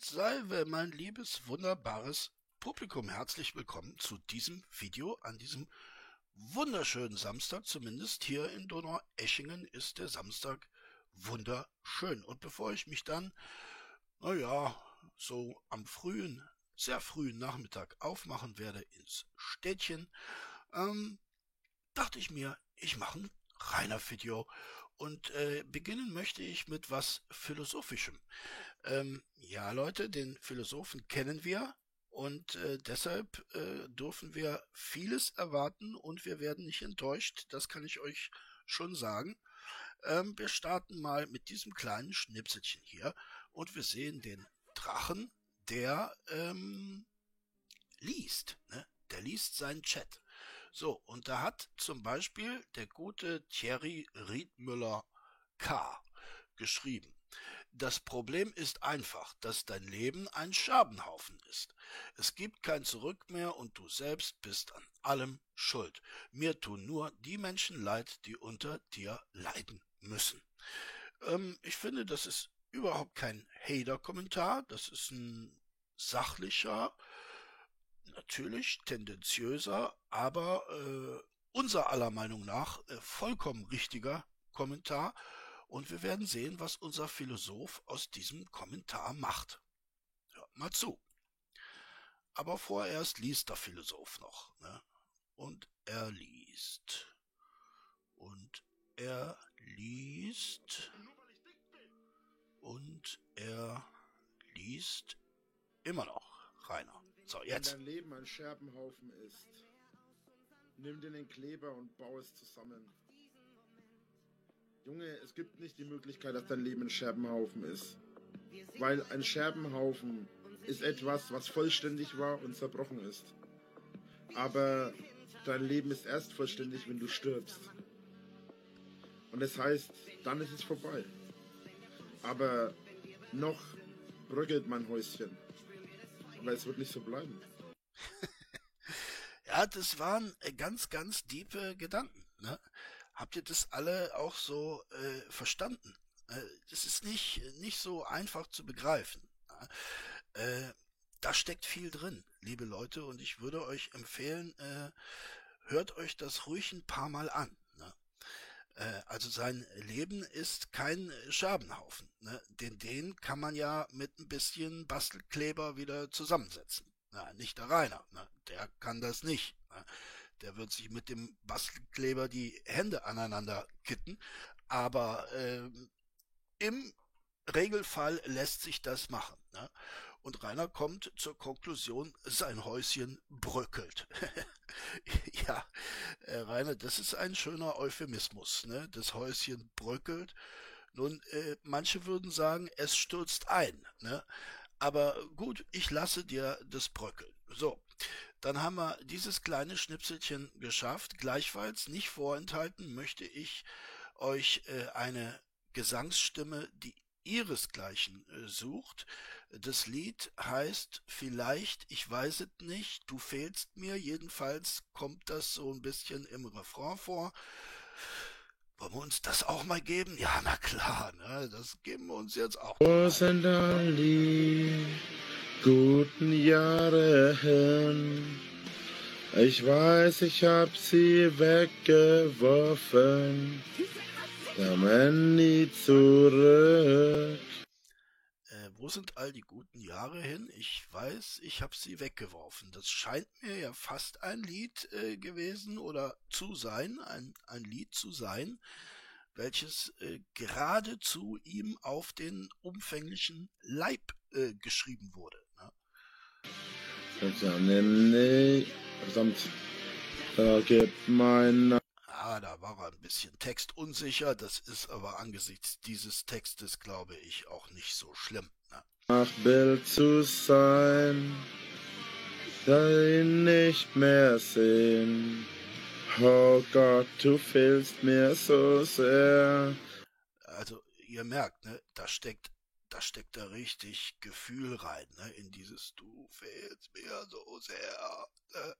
Und Salve, mein liebes, wunderbares Publikum. Herzlich willkommen zu diesem Video an diesem wunderschönen Samstag. Zumindest hier in Donaueschingen ist der Samstag wunderschön. Und bevor ich mich dann, naja, so am frühen, sehr frühen Nachmittag aufmachen werde ins Städtchen, ähm, dachte ich mir, ich mache ein reiner Video und äh, beginnen möchte ich mit was Philosophischem. Ähm, ja, Leute, den Philosophen kennen wir und äh, deshalb äh, dürfen wir vieles erwarten und wir werden nicht enttäuscht. Das kann ich euch schon sagen. Ähm, wir starten mal mit diesem kleinen Schnipselchen hier und wir sehen den Drachen, der ähm, liest. Ne? Der liest seinen Chat. So, und da hat zum Beispiel der gute Thierry Riedmüller K. geschrieben. Das Problem ist einfach, dass dein Leben ein Scherbenhaufen ist. Es gibt kein Zurück mehr und du selbst bist an allem schuld. Mir tun nur die Menschen leid, die unter dir leiden müssen. Ähm, ich finde, das ist überhaupt kein Hater-Kommentar. Das ist ein sachlicher, natürlich tendenziöser, aber äh, unser aller Meinung nach äh, vollkommen richtiger Kommentar. Und wir werden sehen, was unser Philosoph aus diesem Kommentar macht. Hört mal zu. Aber vorerst liest der Philosoph noch. Ne? Und er liest. Und er liest. Und er liest immer noch, Rainer. So, jetzt. Wenn dein Leben ein Scherbenhaufen ist, nimm dir den Kleber und bau es zusammen. Junge, es gibt nicht die Möglichkeit, dass dein Leben ein Scherbenhaufen ist. Weil ein Scherbenhaufen ist etwas, was vollständig war und zerbrochen ist. Aber dein Leben ist erst vollständig, wenn du stirbst. Und das heißt, dann ist es vorbei. Aber noch bröckelt mein Häuschen. Aber es wird nicht so bleiben. ja, das waren äh, ganz, ganz tiefe Gedanken. Ne? Habt ihr das alle auch so äh, verstanden? Äh, das ist nicht, nicht so einfach zu begreifen. Äh, da steckt viel drin, liebe Leute, und ich würde euch empfehlen, äh, hört euch das ruhig ein paar Mal an. Ne? Äh, also sein Leben ist kein Scherbenhaufen. Ne? Den, den kann man ja mit ein bisschen Bastelkleber wieder zusammensetzen. Na, nicht der Rainer, ne? der kann das nicht. Ne? Der wird sich mit dem Bastelkleber die Hände aneinander kitten. Aber äh, im Regelfall lässt sich das machen. Ne? Und Rainer kommt zur Konklusion, sein Häuschen bröckelt. ja, äh, Rainer, das ist ein schöner Euphemismus. Ne? Das Häuschen bröckelt. Nun, äh, manche würden sagen, es stürzt ein. Ne? Aber gut, ich lasse dir das bröckeln. So, dann haben wir dieses kleine Schnipselchen geschafft. Gleichfalls nicht vorenthalten möchte ich euch äh, eine Gesangsstimme, die ihresgleichen äh, sucht. Das Lied heißt vielleicht, ich weiß es nicht, du fehlst mir. Jedenfalls kommt das so ein bisschen im Refrain vor. Wollen wir uns das auch mal geben? Ja, na klar, ne? das geben wir uns jetzt auch. Die guten Jahre hin? Ich weiß, ich hab sie weggeworfen, kamen nie zurück. Äh, wo sind all die guten Jahre hin? Ich weiß, ich hab sie weggeworfen. Das scheint mir ja fast ein Lied äh, gewesen oder zu sein, ein, ein Lied zu sein, welches äh, geradezu ihm auf den umfänglichen Leib äh, geschrieben wurde. Ne? Verdammt. Da gibt mein. Ah, da war er ein bisschen textunsicher. Das ist aber angesichts dieses Textes, glaube ich, auch nicht so schlimm. Ne? Nach Bild zu sein, ihn nicht mehr sehen. Oh Gott, du fehlst mir so sehr. Also, ihr merkt, ne, da steckt da steckt da richtig Gefühl rein, ne, in dieses Du fehlst mir so sehr. Ne?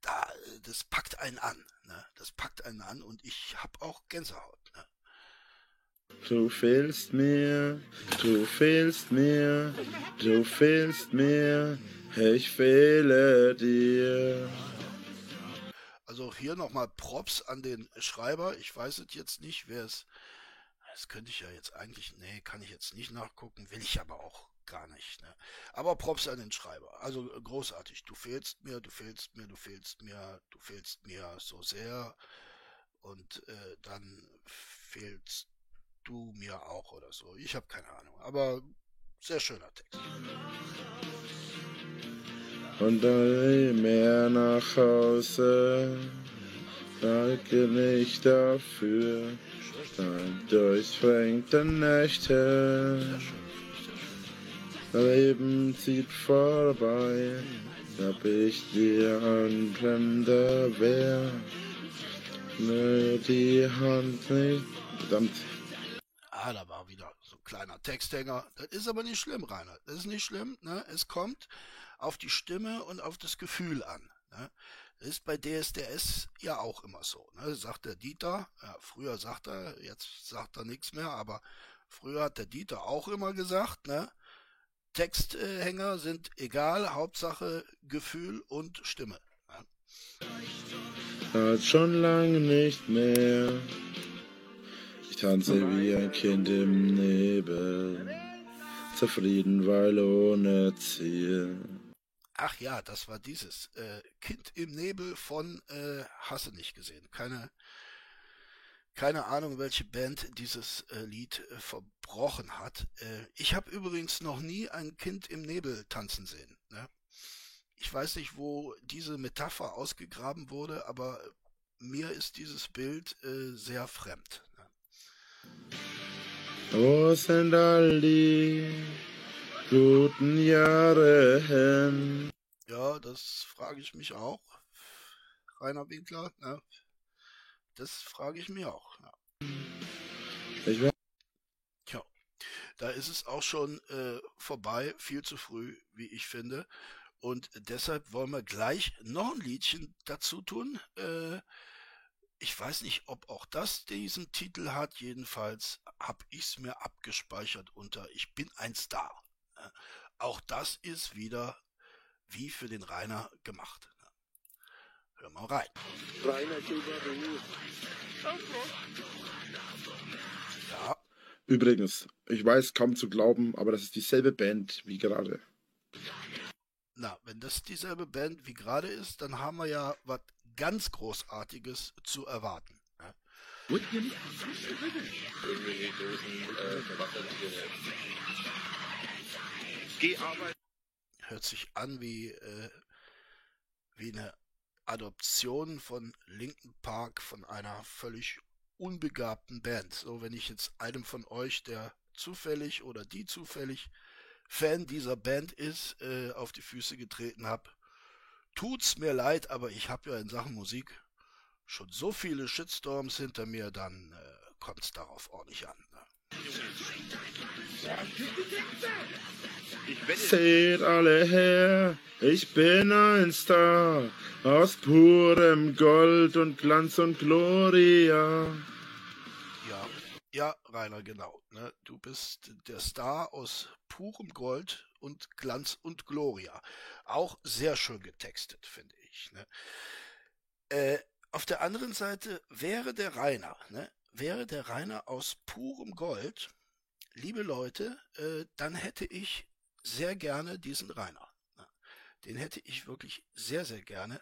Da, das packt einen an, ne? Das packt einen an und ich hab auch Gänsehaut, ne? Du fehlst mir, du fehlst mir, du fehlst mir, ich fehle dir. Also hier nochmal Props an den Schreiber. Ich weiß es jetzt nicht, wer es. Das könnte ich ja jetzt eigentlich. Nee, kann ich jetzt nicht nachgucken. Will ich aber auch gar nicht. Ne? Aber Props an den Schreiber. Also äh, großartig. Du fehlst mir, du fehlst mir, du fehlst mir, du fehlst mir so sehr. Und äh, dann fehlst du mir auch oder so. Ich habe keine Ahnung. Aber sehr schöner Text. Und dann mehr nach Hause, danke nicht dafür, dann durchfränkte Nächte. Leben zieht vorbei, hab ich dir ein fremder wer, ne die Hand nicht, verdammt. Ah, da war wieder so ein kleiner Texthänger. Das ist aber nicht schlimm, Rainer. Das ist nicht schlimm. Ne? Es kommt auf die Stimme und auf das Gefühl an. Ne? Das ist bei DSDS ja auch immer so. Ne? Sagt der Dieter, ja, früher sagt er, jetzt sagt er nichts mehr, aber früher hat der Dieter auch immer gesagt, ne? Texthänger sind egal, Hauptsache Gefühl und Stimme. Ne? Schon lange nicht mehr. Ich tanze wie ein Kind im Nebel, zufrieden, weil ohne Ziel. Ach ja, das war dieses äh, Kind im Nebel von äh, Hasse nicht gesehen. Keine, keine Ahnung, welche Band dieses äh, Lied äh, verbrochen hat. Äh, ich habe übrigens noch nie ein Kind im Nebel tanzen sehen. Ne? Ich weiß nicht, wo diese Metapher ausgegraben wurde, aber mir ist dieses Bild äh, sehr fremd. Sind all die guten Jahre hin? Ja, das frage ich mich auch. Rainer Winkler, ne? das frage ich mir auch. Ja. Ich weiß. Tja, da ist es auch schon äh, vorbei, viel zu früh, wie ich finde. Und deshalb wollen wir gleich noch ein Liedchen dazu tun. Äh, ich weiß nicht, ob auch das diesen Titel hat. Jedenfalls habe ich es mir abgespeichert unter Ich bin ein Star. Auch das ist wieder wie für den Rainer gemacht. Hör mal rein. Rainer Ja. Übrigens, ich weiß kaum zu glauben, aber das ist dieselbe Band wie gerade. Na, wenn das dieselbe Band wie gerade ist, dann haben wir ja was ganz Großartiges zu erwarten. Ne? Hört sich an wie, äh, wie eine Adoption von Linken Park von einer völlig unbegabten Band. So, wenn ich jetzt einem von euch, der zufällig oder die zufällig Fan dieser Band ist, äh, auf die Füße getreten habe, tut's mir leid, aber ich habe ja in Sachen Musik schon so viele Shitstorms hinter mir, dann äh, kommt's darauf auch nicht an. Ne? Seht alle her, ich bin ein Star aus purem Gold und Glanz und Gloria. Ja, ja, Rainer, genau. Ne? Du bist der Star aus purem Gold und Glanz und Gloria. Auch sehr schön getextet, finde ich. Ne? Äh, auf der anderen Seite wäre der Rainer, ne? wäre der Rainer aus purem Gold, liebe Leute, äh, dann hätte ich sehr gerne diesen Rainer. Ne? Den hätte ich wirklich sehr, sehr gerne,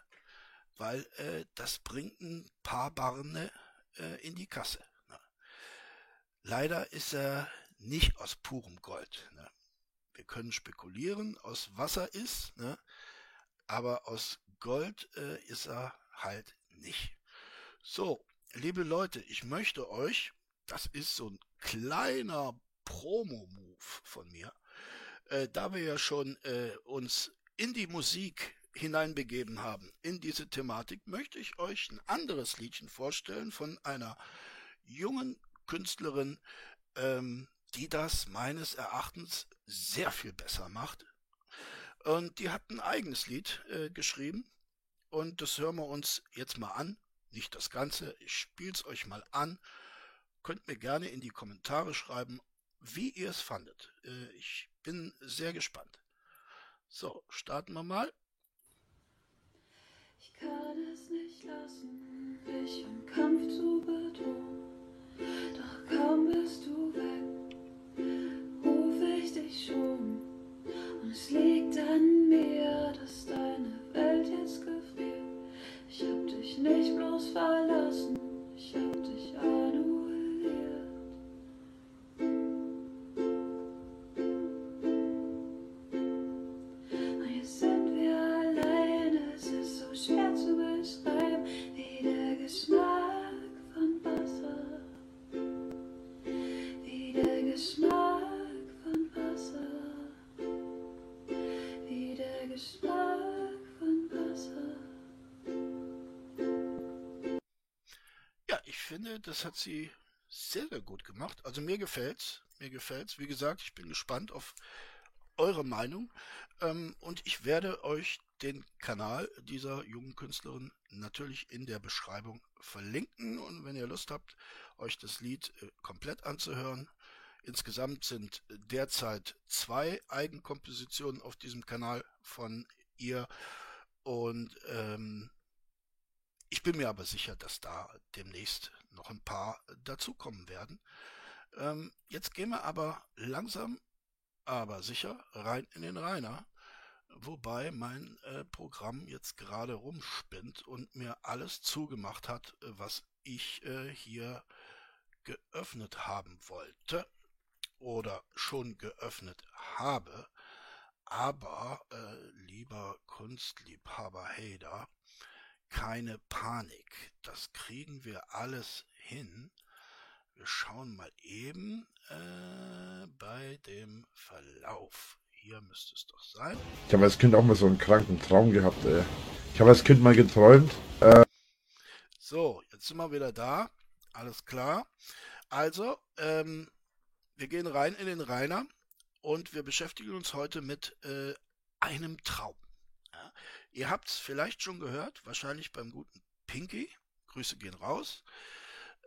weil äh, das bringt ein paar Barne äh, in die Kasse. Ne? Leider ist er nicht aus purem Gold. Ne? wir können spekulieren, aus was er ist, ne? aber aus Gold äh, ist er halt nicht. So, liebe Leute, ich möchte euch, das ist so ein kleiner Promo-Move von mir, äh, da wir ja schon äh, uns in die Musik hineinbegeben haben, in diese Thematik, möchte ich euch ein anderes Liedchen vorstellen von einer jungen Künstlerin, ähm, die das meines Erachtens sehr viel besser macht. Und die hat ein eigenes Lied äh, geschrieben. Und das hören wir uns jetzt mal an. Nicht das Ganze, ich spiele es euch mal an. könnt mir gerne in die Kommentare schreiben, wie ihr es fandet. Äh, ich bin sehr gespannt. So, starten wir mal. Ich kann es nicht lassen, dich im Kampf zu bedrohen. Doch kaum bist du weg, rufe ich dich schon. Und es liegt an mir, dass deine Welt jetzt gefriert. Ich hab dich nicht bloß verlassen, ich hab das hat sie sehr, sehr gut gemacht. Also mir gefällt's. Mir gefällt's. Wie gesagt, ich bin gespannt auf eure Meinung. Ähm, und ich werde euch den Kanal dieser jungen Künstlerin natürlich in der Beschreibung verlinken. Und wenn ihr Lust habt, euch das Lied äh, komplett anzuhören. Insgesamt sind derzeit zwei Eigenkompositionen auf diesem Kanal von ihr. Und ähm, ich bin mir aber sicher, dass da demnächst noch ein paar dazukommen werden. Ähm, jetzt gehen wir aber langsam, aber sicher rein in den Rainer. Wobei mein äh, Programm jetzt gerade rumspinnt und mir alles zugemacht hat, was ich äh, hier geöffnet haben wollte oder schon geöffnet habe. Aber, äh, lieber Kunstliebhaber Hader, keine Panik. Das kriegen wir alles hin. Wir schauen mal eben äh, bei dem Verlauf. Hier müsste es doch sein. Ich habe als Kind auch mal so einen kranken Traum gehabt, ey. Ich habe als Kind mal geträumt. So, jetzt sind wir wieder da. Alles klar. Also, ähm, wir gehen rein in den Rainer und wir beschäftigen uns heute mit äh, einem Traum. Ihr habt es vielleicht schon gehört, wahrscheinlich beim guten Pinky. Grüße gehen raus.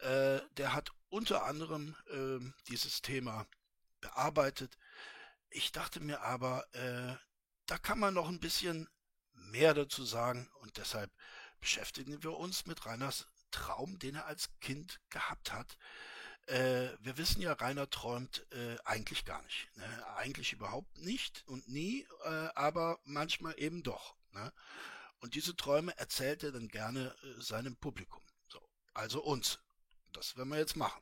Äh, der hat unter anderem ähm, dieses Thema bearbeitet. Ich dachte mir aber, äh, da kann man noch ein bisschen mehr dazu sagen und deshalb beschäftigen wir uns mit Reiners Traum, den er als Kind gehabt hat. Äh, wir wissen ja, Rainer träumt äh, eigentlich gar nicht. Ne? Eigentlich überhaupt nicht und nie, äh, aber manchmal eben doch. Ne? Und diese Träume erzählt er dann gerne äh, seinem Publikum. So, also uns. Das werden wir jetzt machen.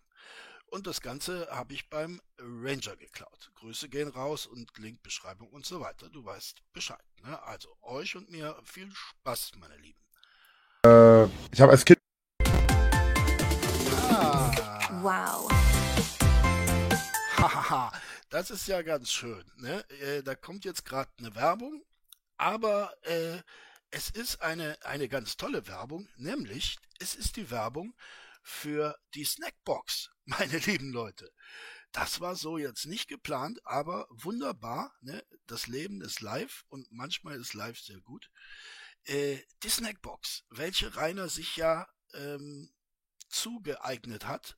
Und das Ganze habe ich beim Ranger geklaut. Grüße gehen raus und Linkbeschreibung und so weiter. Du weißt Bescheid. Ne? Also euch und mir viel Spaß, meine Lieben. Äh, ich habe als Kind Ah, Wow. hahaha, das ist ja ganz schön. Ne? Äh, da kommt jetzt gerade eine Werbung, aber äh, es ist eine, eine ganz tolle Werbung, nämlich es ist die Werbung für die Snackbox, meine lieben Leute. Das war so jetzt nicht geplant, aber wunderbar. Ne? Das Leben ist live und manchmal ist live sehr gut. Äh, die Snackbox, welche Rainer sich ja ähm, zugeeignet hat.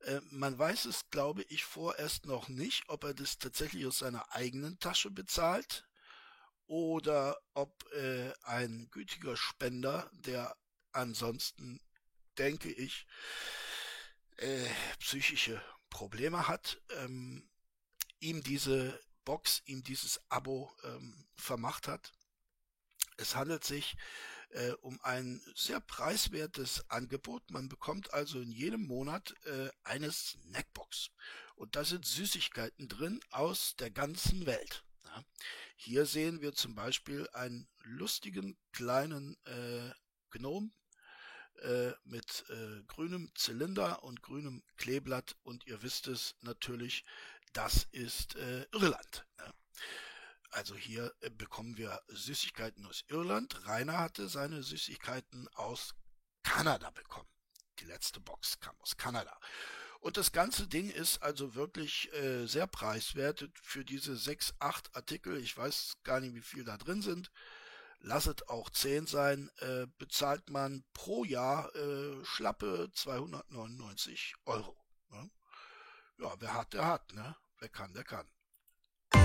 Äh, man weiß es, glaube ich, vorerst noch nicht, ob er das tatsächlich aus seiner eigenen Tasche bezahlt oder ob äh, ein gütiger Spender, der ansonsten, denke ich, äh, psychische Probleme hat, ähm, ihm diese Box, ihm dieses Abo ähm, vermacht hat. Es handelt sich äh, um ein sehr preiswertes Angebot. Man bekommt also in jedem Monat äh, eine Snackbox. Und da sind Süßigkeiten drin aus der ganzen Welt. Ja. Hier sehen wir zum Beispiel einen lustigen kleinen äh, Gnom äh, mit äh, grünem Zylinder und grünem Kleeblatt. Und ihr wisst es natürlich, das ist äh, Irland. Ja. Also hier äh, bekommen wir Süßigkeiten aus Irland. Rainer hatte seine Süßigkeiten aus Kanada bekommen. Die letzte Box kam aus Kanada. Und das ganze Ding ist also wirklich äh, sehr preiswert für diese sechs, acht Artikel. Ich weiß gar nicht, wie viel da drin sind. lasset auch 10 sein, äh, bezahlt man pro Jahr äh, schlappe 299 Euro. Ne? Ja, wer hat, der hat, ne? Wer kann, der kann. Ja,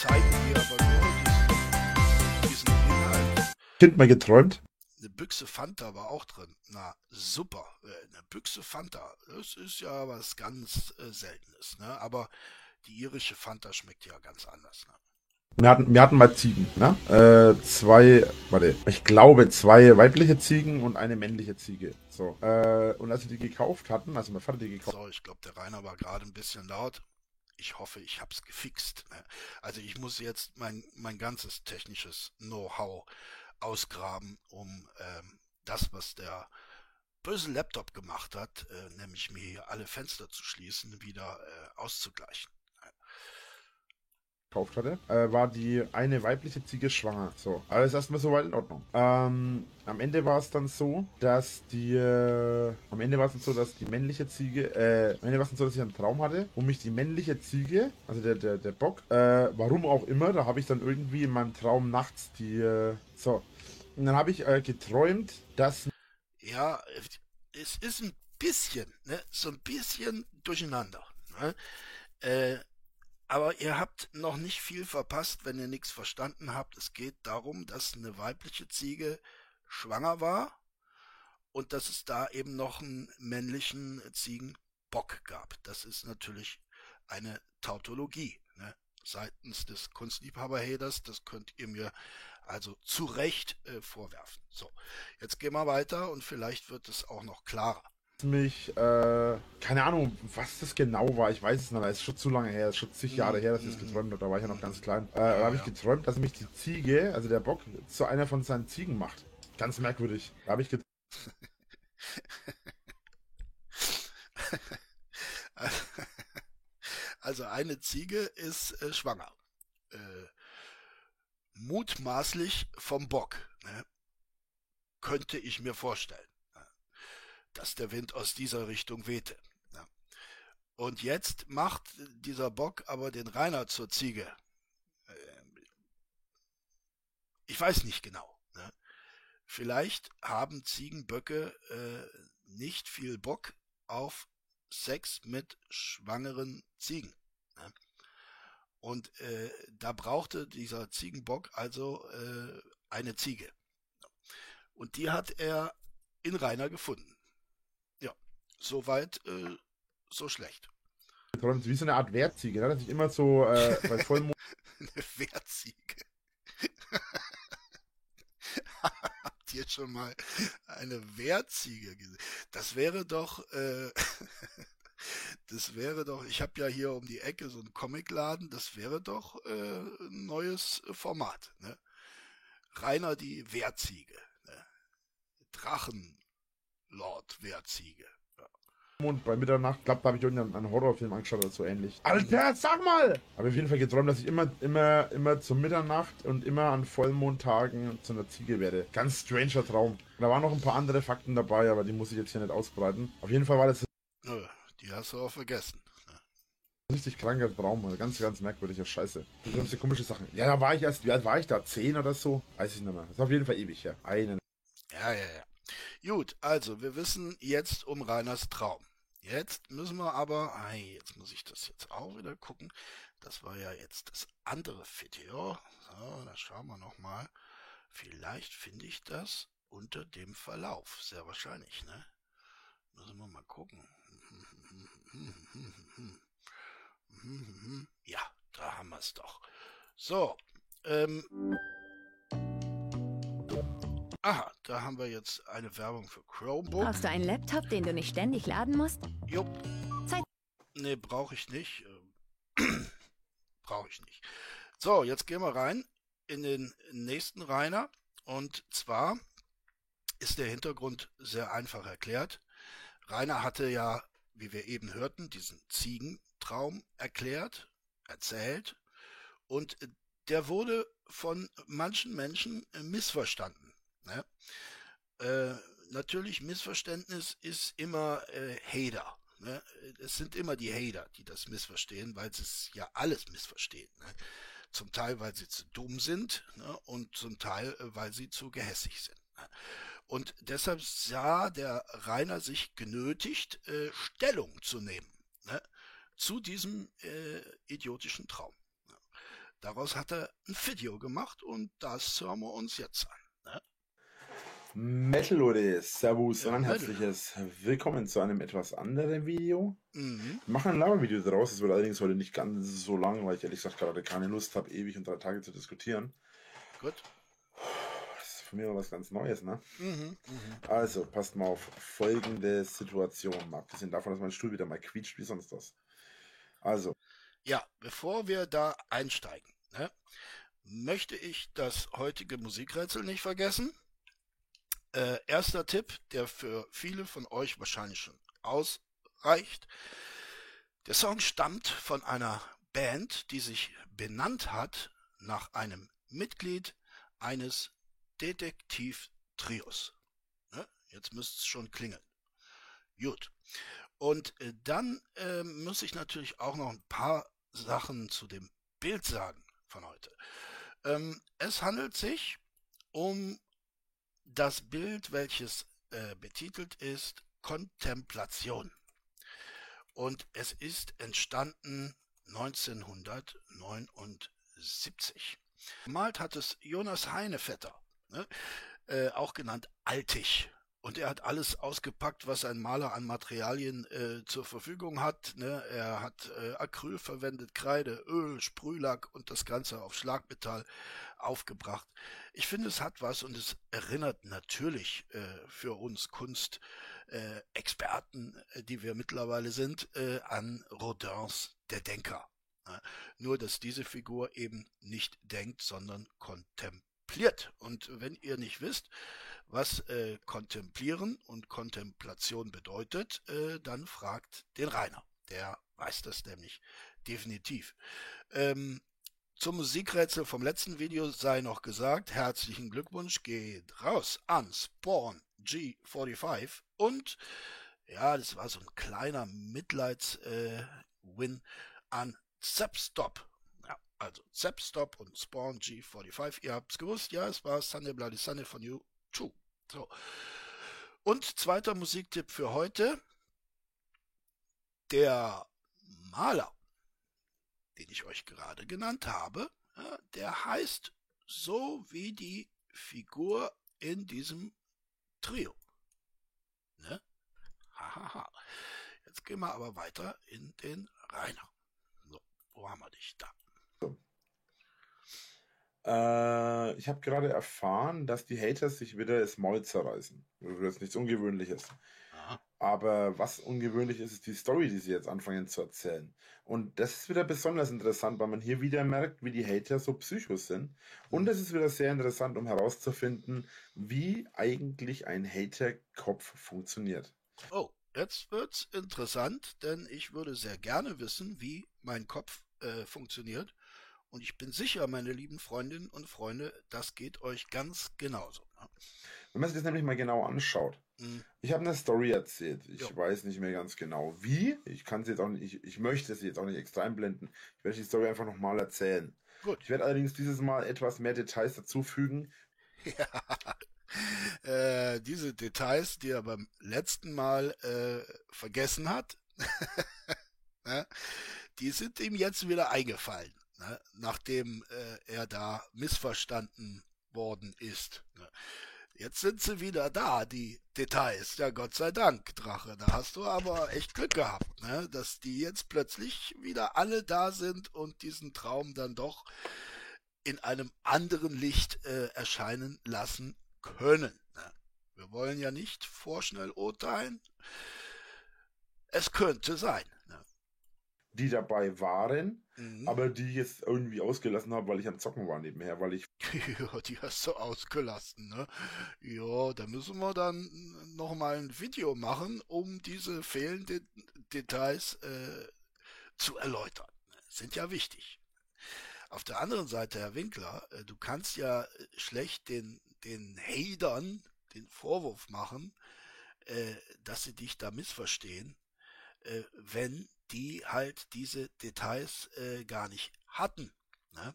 zeigen wir aber nur diesen, diesen Inhalt. Kind mal geträumt? Eine Büchse Fanta war auch drin. Na, super. Äh, eine Büchse Fanta. Das ist ja was ganz äh, Seltenes, ne? Aber die irische Fanta schmeckt ja ganz anders, ne? Wir hatten, wir hatten mal Ziegen, ne? Äh, zwei, warte, ich glaube zwei weibliche Ziegen und eine männliche Ziege. So. Äh, und als wir die gekauft hatten, also mein Vater die gekauft. So, ich glaube, der Rainer war gerade ein bisschen laut. Ich hoffe, ich habe es gefixt. Ne? Also ich muss jetzt mein, mein ganzes technisches Know-how ausgraben, um ähm, das, was der böse Laptop gemacht hat, äh, nämlich mir hier alle Fenster zu schließen, wieder äh, auszugleichen gekauft hatte, äh, war die eine weibliche Ziege schwanger. So, alles erstmal soweit in Ordnung. Ähm, am Ende war es dann so, dass die, äh, am Ende war es so, dass die männliche Ziege, äh, am Ende war es dann so, dass ich einen Traum hatte, wo mich die männliche Ziege, also der, der, der Bock, äh, warum auch immer, da habe ich dann irgendwie in meinem Traum nachts die, äh, so, und dann habe ich äh, geträumt, dass... Ja, es ist ein bisschen, ne, so ein bisschen durcheinander. Ne? Äh, aber ihr habt noch nicht viel verpasst, wenn ihr nichts verstanden habt. Es geht darum, dass eine weibliche Ziege schwanger war und dass es da eben noch einen männlichen Ziegenbock gab. Das ist natürlich eine Tautologie ne? seitens des Kunstliebhaberheders. Das könnt ihr mir also zu Recht äh, vorwerfen. So, jetzt gehen wir weiter und vielleicht wird es auch noch klarer mich, äh, keine Ahnung, was das genau war, ich weiß es nicht, es ist schon zu lange her, es ist schon zig Jahre her, dass ich es geträumt habe, da war ich ja noch ganz klein. Äh, da habe ich geträumt, dass mich die Ziege, also der Bock, zu einer von seinen Ziegen macht. Ganz merkwürdig. Da habe ich geträumt. Also eine Ziege ist äh, schwanger. Mutmaßlich vom Bock. Ne? Könnte ich mir vorstellen dass der Wind aus dieser Richtung wehte. Ja. Und jetzt macht dieser Bock aber den Rainer zur Ziege. Ich weiß nicht genau. Ne? Vielleicht haben Ziegenböcke äh, nicht viel Bock auf Sex mit schwangeren Ziegen. Ne? Und äh, da brauchte dieser Ziegenbock also äh, eine Ziege. Und die hat er in Rainer gefunden. Soweit äh, so schlecht. Wie so eine Art Wehrziege, ne? dass ich immer so äh, bei Vollmond. eine Wehrziege. Habt ihr schon mal eine Wehrziege gesehen? Das wäre doch, äh, das wäre doch, ich habe ja hier um die Ecke so einen Comicladen, das wäre doch äh, ein neues Format. Ne? Rainer die Wehrziege. Ne? Drachenlord Wehrziege. Und bei Mitternacht, klappt, habe ich irgendeinen einen Horrorfilm angeschaut oder so ähnlich. Alter, sag mal! Habe auf jeden Fall geträumt, dass ich immer, immer, immer zur Mitternacht und immer an Vollmondtagen zu einer Ziege werde. Ganz stranger Traum. Da waren noch ein paar andere Fakten dabei, aber die muss ich jetzt hier nicht ausbreiten. Auf jeden Fall war das. Die hast du auch vergessen. Richtig kranker Traum, ganz, ganz merkwürdiger Scheiße. Sind so komische Sachen. Ja, da war ich erst, wie alt war ich da? Zehn oder so? Weiß ich nicht mehr. Das ist auf jeden Fall ewig, ja. Einen. Ja, ja, ja. Gut, also wir wissen jetzt um Reiners Traum. Jetzt müssen wir aber, ei, jetzt muss ich das jetzt auch wieder gucken. Das war ja jetzt das andere Video. So, da schauen wir nochmal. Vielleicht finde ich das unter dem Verlauf. Sehr wahrscheinlich, ne? Müssen wir mal gucken. Ja, da haben wir es doch. So, ähm, Aha, da haben wir jetzt eine Werbung für Chromebook. Brauchst du einen Laptop, den du nicht ständig laden musst? Jupp. Zeit. Nee, brauche ich nicht. brauche ich nicht. So, jetzt gehen wir rein in den nächsten Rainer. Und zwar ist der Hintergrund sehr einfach erklärt. Rainer hatte ja, wie wir eben hörten, diesen Ziegentraum erklärt, erzählt. Und der wurde von manchen Menschen missverstanden. Ne? Äh, natürlich, Missverständnis ist immer äh, Hater. Ne? Es sind immer die Hater, die das missverstehen, weil sie es ja alles missverstehen. Ne? Zum Teil, weil sie zu dumm sind ne? und zum Teil, äh, weil sie zu gehässig sind. Und deshalb sah der Rainer sich genötigt, äh, Stellung zu nehmen ne? zu diesem äh, idiotischen Traum. Daraus hat er ein Video gemacht und das hören wir uns jetzt an. Ne? Metal Leute, Servus und ein herzliches Willkommen zu einem etwas anderen Video. Mhm. Wir machen ein Labervideo daraus, es wird allerdings heute nicht ganz so lang, weil ich ehrlich gesagt gerade keine Lust habe, ewig und drei Tage zu diskutieren. Gut. Das für mich mal was ganz Neues, ne? Mhm. Mhm. Also, passt mal auf folgende Situation, mal abgesehen davon, dass mein Stuhl wieder mal quietscht wie sonst was. Also, Ja, bevor wir da einsteigen, ne, möchte ich das heutige Musikrätsel nicht vergessen. Äh, erster Tipp, der für viele von euch wahrscheinlich schon ausreicht. Der Song stammt von einer Band, die sich benannt hat nach einem Mitglied eines Detektivtrios. Ne? Jetzt müsste es schon klingeln. Gut. Und äh, dann äh, muss ich natürlich auch noch ein paar Sachen zu dem Bild sagen von heute. Ähm, es handelt sich um das Bild, welches äh, betitelt ist Kontemplation. Und es ist entstanden 1979. Gemalt hat es Jonas Heinevetter, ne? äh, auch genannt Altig. Und er hat alles ausgepackt, was ein Maler an Materialien äh, zur Verfügung hat. Ne? Er hat äh, Acryl verwendet, Kreide, Öl, Sprühlack und das Ganze auf Schlagmetall aufgebracht. Ich finde, es hat was und es erinnert natürlich äh, für uns Kunstexperten, äh, die wir mittlerweile sind, äh, an Rodins Der Denker. Ne? Nur, dass diese Figur eben nicht denkt, sondern kontempliert. Und wenn ihr nicht wisst, was äh, Kontemplieren und Kontemplation bedeutet, äh, dann fragt den Rainer. Der weiß das nämlich definitiv. Ähm, zum Musikrätsel vom letzten Video sei noch gesagt, herzlichen Glückwunsch geht raus an Spawn G45 und ja, das war so ein kleiner Mitleids-Win an Zapstop. Also Zapstop und Spawn G45, ihr habt's gewusst, ja, es war Sunday Bloody Sunday von You True. So. Und zweiter Musiktipp für heute. Der Maler, den ich euch gerade genannt habe, der heißt so wie die Figur in diesem Trio. Ne? Hahaha. Jetzt gehen wir aber weiter in den Rainer. So, wo haben wir dich da? Äh, ich habe gerade erfahren, dass die Haters sich wieder das Maul zerreißen. Das ist nichts Ungewöhnliches. Aha. Aber was ungewöhnlich ist, ist die Story, die sie jetzt anfangen zu erzählen. Und das ist wieder besonders interessant, weil man hier wieder merkt, wie die Hater so psychos sind. Und es ist wieder sehr interessant, um herauszufinden, wie eigentlich ein Hater-Kopf funktioniert. Oh, jetzt wird's interessant, denn ich würde sehr gerne wissen, wie mein Kopf äh, funktioniert. Und ich bin sicher, meine lieben Freundinnen und Freunde, das geht euch ganz genauso. ne? Wenn man sich das nämlich mal genau anschaut. Hm, Ich habe eine Story erzählt. Ich Ja. weiß nicht mehr ganz genau wie. Ich kann sie jetzt auch nicht, ich, ich möchte sie jetzt auch nicht extra einblenden. Ich werde die Story einfach nochmal erzählen. Gut. Ich werde allerdings dieses Mal etwas mehr Details dazufügen. äh, diese Details, die er beim letzten Mal äh, vergessen hat, ne, die sind ihm jetzt wieder eingefallen, ne, nachdem äh, er da missverstanden worden ist. Ne. Jetzt sind sie wieder da, die Details. Ja, Gott sei Dank, Drache. Da hast du aber echt Glück gehabt, ne? dass die jetzt plötzlich wieder alle da sind und diesen Traum dann doch in einem anderen Licht äh, erscheinen lassen können. Ne? Wir wollen ja nicht vorschnell urteilen. Es könnte sein. Die dabei waren, Mhm. aber die ich jetzt irgendwie ausgelassen habe, weil ich am Zocken war nebenher, weil ich Ja, die hast du ausgelassen, ne? Ja, da müssen wir dann noch mal ein Video machen, um diese fehlenden Details äh, zu erläutern. Sind ja wichtig. Auf der anderen Seite, Herr Winkler, äh, du kannst ja schlecht den, den Hatern den Vorwurf machen, äh, dass sie dich da missverstehen, äh, wenn die halt diese Details äh, gar nicht hatten. Ne?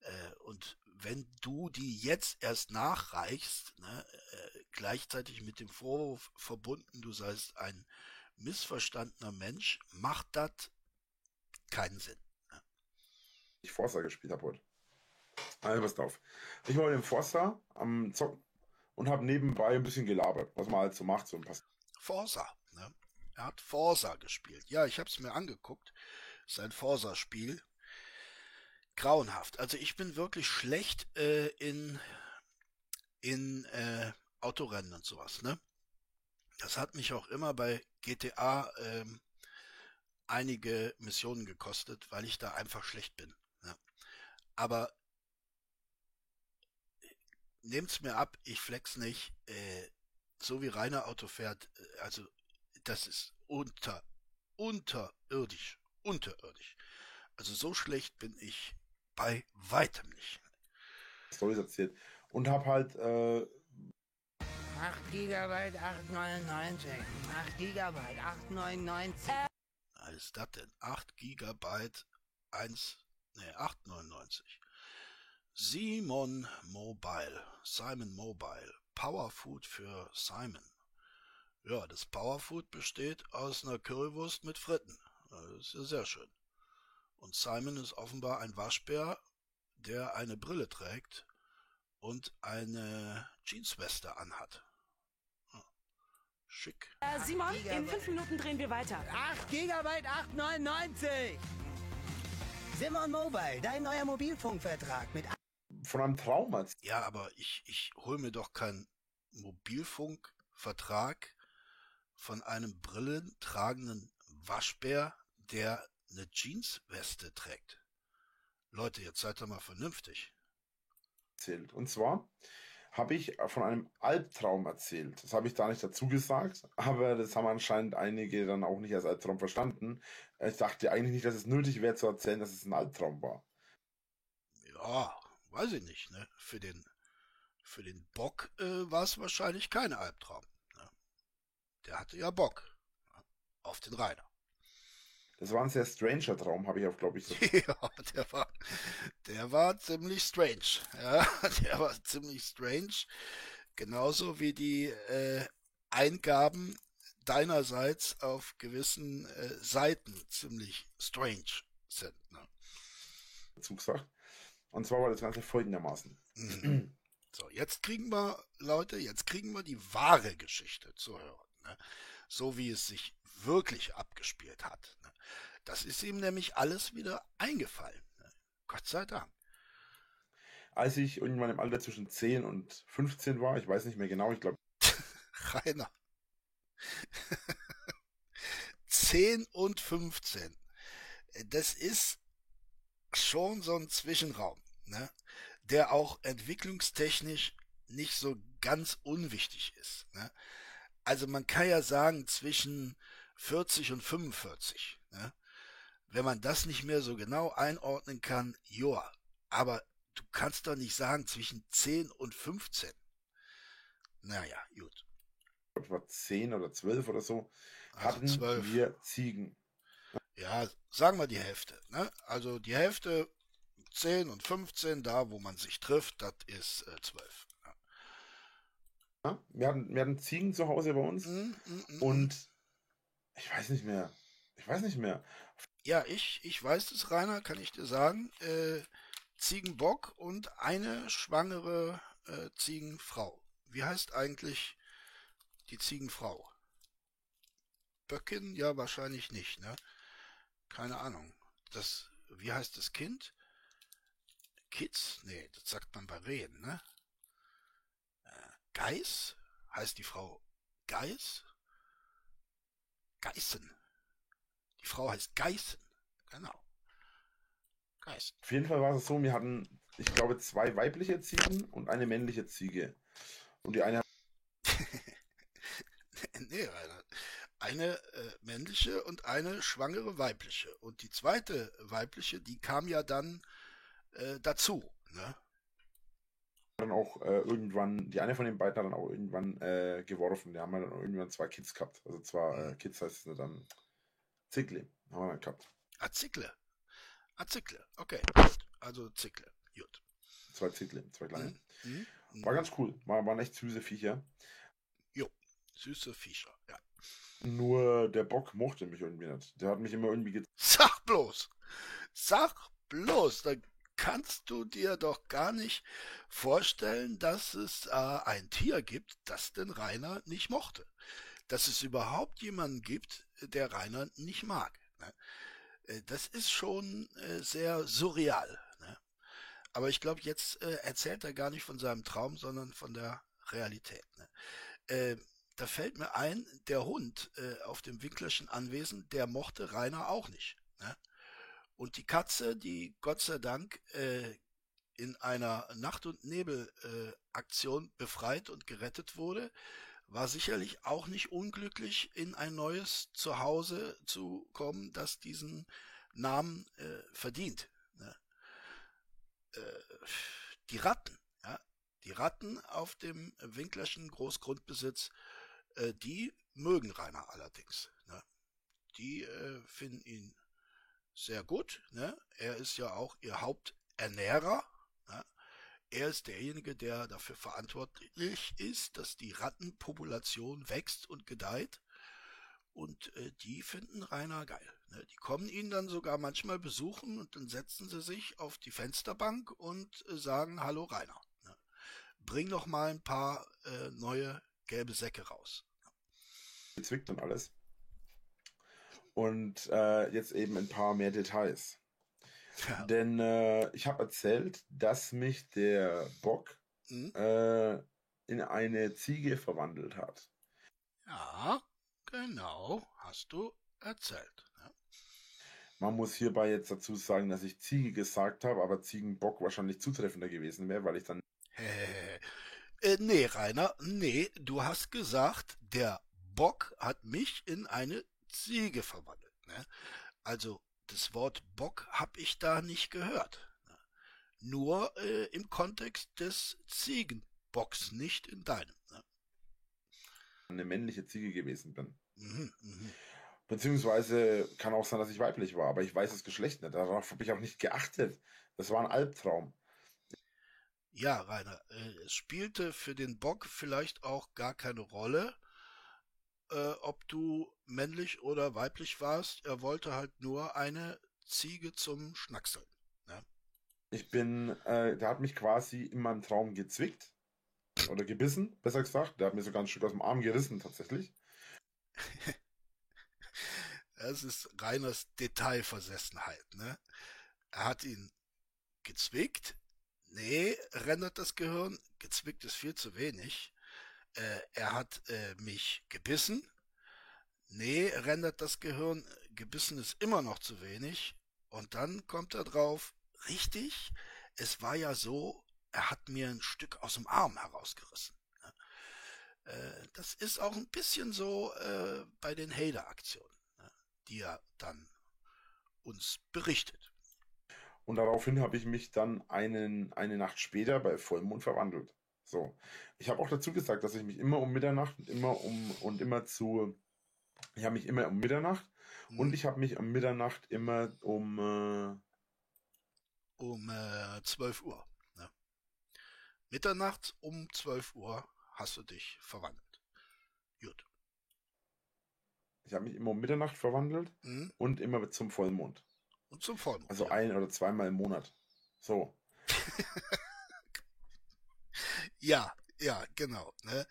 Äh, und wenn du die jetzt erst nachreichst, ne, äh, gleichzeitig mit dem Vorwurf verbunden, du seist ein missverstandener Mensch, macht das keinen Sinn. Ne? Ich Forza gespielt habe heute. Also passt auf. Ich war mit dem Forza am Zocken und habe nebenbei ein bisschen gelabert, was man halt so macht. So ein Forza. Er hat Forza gespielt. Ja, ich habe es mir angeguckt. Sein Forza-Spiel. Grauenhaft. Also ich bin wirklich schlecht äh, in in äh, Autorennen und sowas. Ne? Das hat mich auch immer bei GTA ähm, einige Missionen gekostet, weil ich da einfach schlecht bin. Ne? Aber nehmt's mir ab, ich flex nicht. Äh, so wie Rainer Auto fährt, äh, also das ist unter, unterirdisch, unterirdisch. Also so schlecht bin ich bei weitem nicht. Storys erzählt. Und habe halt äh, 8 GB 899. 8 GB 899. Was ist das denn? 8 Gigabyte 1, ne, 899. Simon Mobile, Simon Mobile, Powerfood für Simon. Ja, das Powerfood besteht aus einer Currywurst mit Fritten. Das ist ja sehr schön. Und Simon ist offenbar ein Waschbär, der eine Brille trägt und eine Jeansweste anhat. Hm. Schick. Äh, Simon, in fünf Minuten drehen wir weiter. 8 GB 899. Simon Mobile, dein neuer Mobilfunkvertrag mit von einem Traum erzählt. Ja, aber ich, ich hole mir doch keinen Mobilfunkvertrag von einem brillentragenden Waschbär, der eine Jeansweste trägt. Leute, jetzt seid doch mal vernünftig. erzählt. Und zwar habe ich von einem Albtraum erzählt. Das habe ich da nicht dazu gesagt, aber das haben anscheinend einige dann auch nicht als Albtraum verstanden. Ich dachte eigentlich nicht, dass es nötig wäre zu erzählen, dass es ein Albtraum war. Ja, weiß ich nicht, ne? Für den, für den Bock äh, war es wahrscheinlich kein Albtraum. Der hatte ja Bock auf den Rainer. Das war ein sehr stranger Traum, habe ich auch, glaube ich, so. Ja, der war, der war ziemlich strange. Ja, der war ziemlich strange. Genauso wie die äh, Eingaben deinerseits auf gewissen äh, Seiten ziemlich strange sind. Ne? dazu gesagt. Und zwar war das Ganze folgendermaßen. Mhm. So, jetzt kriegen wir, Leute, jetzt kriegen wir die wahre Geschichte zu hören. Ne? So wie es sich wirklich abgespielt hat. Ne? Das ist ihm nämlich alles wieder eingefallen. Ne? Gott sei Dank. Als ich irgendwann im Alter zwischen 10 und 15 war, ich weiß nicht mehr genau, ich glaube, Rainer. 10 und 15. Das ist schon so ein Zwischenraum, ne? der auch entwicklungstechnisch nicht so ganz unwichtig ist. Ne? Also man kann ja sagen zwischen 40 und 45. Ne? Wenn man das nicht mehr so genau einordnen kann, joa. Aber du kannst doch nicht sagen zwischen 10 und 15. Naja, gut. war 10 oder 12 oder so, Also hatten 12. wir Ziegen. Ja, sagen wir die Hälfte. Ne? Also die Hälfte 10 und 15, da wo man sich trifft, das ist äh, 12. Ja. Ja? Wir, hatten, wir hatten Ziegen zu Hause bei uns Mm, mm, mm. und ich weiß nicht mehr. Ich weiß nicht mehr. ja, ich, ich weiß es, Rainer, kann ich dir sagen. Äh, Ziegenbock und eine schwangere äh, Ziegenfrau. Wie heißt eigentlich die Ziegenfrau? Böckin? Ja, wahrscheinlich nicht, ne? Keine Ahnung. Das, wie heißt das Kind? Kids? Nee, das sagt man bei Rehen, ne? Geiß? Heißt die Frau Geiß? Geißen. Die Frau heißt Geißen. Genau. Geißen. Auf jeden Fall war es so, wir hatten, ich glaube, zwei weibliche Ziegen und eine männliche Ziege. Und die eine nee, Rainer. Eine äh, männliche und eine schwangere weibliche. Und die zweite weibliche, die kam ja dann äh, dazu. Ne? Dann auch äh, irgendwann, die eine von den beiden hat dann auch irgendwann äh, geworfen. Die haben dann auch irgendwann zwei Kids gehabt. Also zwar äh, Kids heißt es dann Zickle haben wir dann gehabt. Ah, Zickle. Ah, Zickle. Okay. Also Zickle. Gut. Zwei Zickle, zwei kleine. Mhm. Mhm. War ganz cool. War, waren echt süße Viecher. Süße Viecher, ja. Nur der Bock mochte mich irgendwie nicht. Der hat mich immer irgendwie ge Sag bloß, sag bloß, dann kannst du dir doch gar nicht vorstellen, dass es äh, ein Tier gibt, das den Rainer nicht mochte. Dass es überhaupt jemanden gibt, der Rainer nicht mag. Ne? Äh, Das ist schon äh, sehr surreal. Ne? Aber ich glaube, jetzt äh, erzählt er gar nicht von seinem Traum, sondern von der Realität. Ne? Äh, da fällt mir ein, der Hund äh, auf dem Winklerschen Anwesen, der mochte Rainer auch nicht. Und die Katze, die Gott sei Dank äh, in einer Nacht- und Nebel-Aktion befreit und gerettet wurde, war sicherlich auch nicht unglücklich, in ein neues Zuhause zu kommen, das diesen Namen äh, verdient. Ne? Äh, die Ratten, ja, die Ratten auf dem Winklerschen Großgrundbesitz, äh, die mögen Rainer allerdings. Ne? Die äh, finden ihn sehr gut. Ne? Er ist ja auch ihr Haupternährer. Ne? Er ist derjenige, der dafür verantwortlich ist, dass die Rattenpopulation wächst und gedeiht. Und äh, die finden Rainer geil. Ne? Die kommen ihn dann sogar manchmal besuchen und dann setzen sie sich auf die Fensterbank und äh, sagen Hallo Rainer. Ne? Bring doch mal ein paar äh, neue gelbe Säcke raus. gezwickt und alles. Und äh, jetzt eben ein paar mehr Details. Ja. Denn äh, ich habe erzählt, dass mich der Bock Hm? äh, in eine Ziege verwandelt hat. Ja, genau, hast du erzählt. Ja. Man muss hierbei jetzt dazu sagen, dass ich Ziege gesagt habe, aber Ziegenbock wahrscheinlich zutreffender gewesen wäre, weil ich dann Äh, nee, Rainer, nee, du hast gesagt, der Bock hat mich in eine Ziege verwandelt. Ne? Also das Wort Bock hab ich da nicht gehört. Ne? Nur äh, im Kontext des Ziegenbocks, nicht in deinem. Ne? eine männliche Ziege gewesen bin. Mhm, mhm. Beziehungsweise kann auch sein, dass ich weiblich war, aber ich weiß das Geschlecht nicht. Darauf habe ich auch nicht geachtet. Das war ein Albtraum. Ja, Rainer, äh, es spielte für den Bock vielleicht auch gar keine Rolle, äh, ob du männlich oder weiblich warst. Er wollte halt nur eine Ziege zum Schnackseln. Ich bin, äh, der hat mich quasi in meinem Traum gezwickt. Oder gebissen, besser gesagt. Der hat mir sogar ein Stück aus dem Arm gerissen, tatsächlich. Es ist Rainers Detailversessenheit, ne? Er hat ihn gezwickt. Nee, rendert das Gehirn. Gezwickt ist viel zu wenig. Äh, er hat äh, mich gebissen. Nee, rendert das Gehirn. Gebissen ist immer noch zu wenig. Und dann kommt er drauf. Richtig, es war ja so, er hat mir ein Stück aus dem Arm herausgerissen. ne? Äh, das ist auch ein bisschen so äh, bei den Hader-Aktionen ne, die er dann uns berichtet. Und daraufhin habe ich mich dann einen, eine Nacht später bei Vollmond verwandelt. So. Ich habe auch dazu gesagt, dass ich mich immer um Mitternacht und immer um und immer zu. Ich habe mich immer um Mitternacht Hm. und ich habe mich um Mitternacht immer um. Äh, um äh, 12 Uhr. Ne? Mitternacht um 12 Uhr hast du dich verwandelt. Gut. ich habe mich immer um Mitternacht verwandelt Mhm. und immer zum Vollmond. Und zum Vollmond. Also ja. ein oder zweimal im Monat. So. Ja, ja, genau. Ne?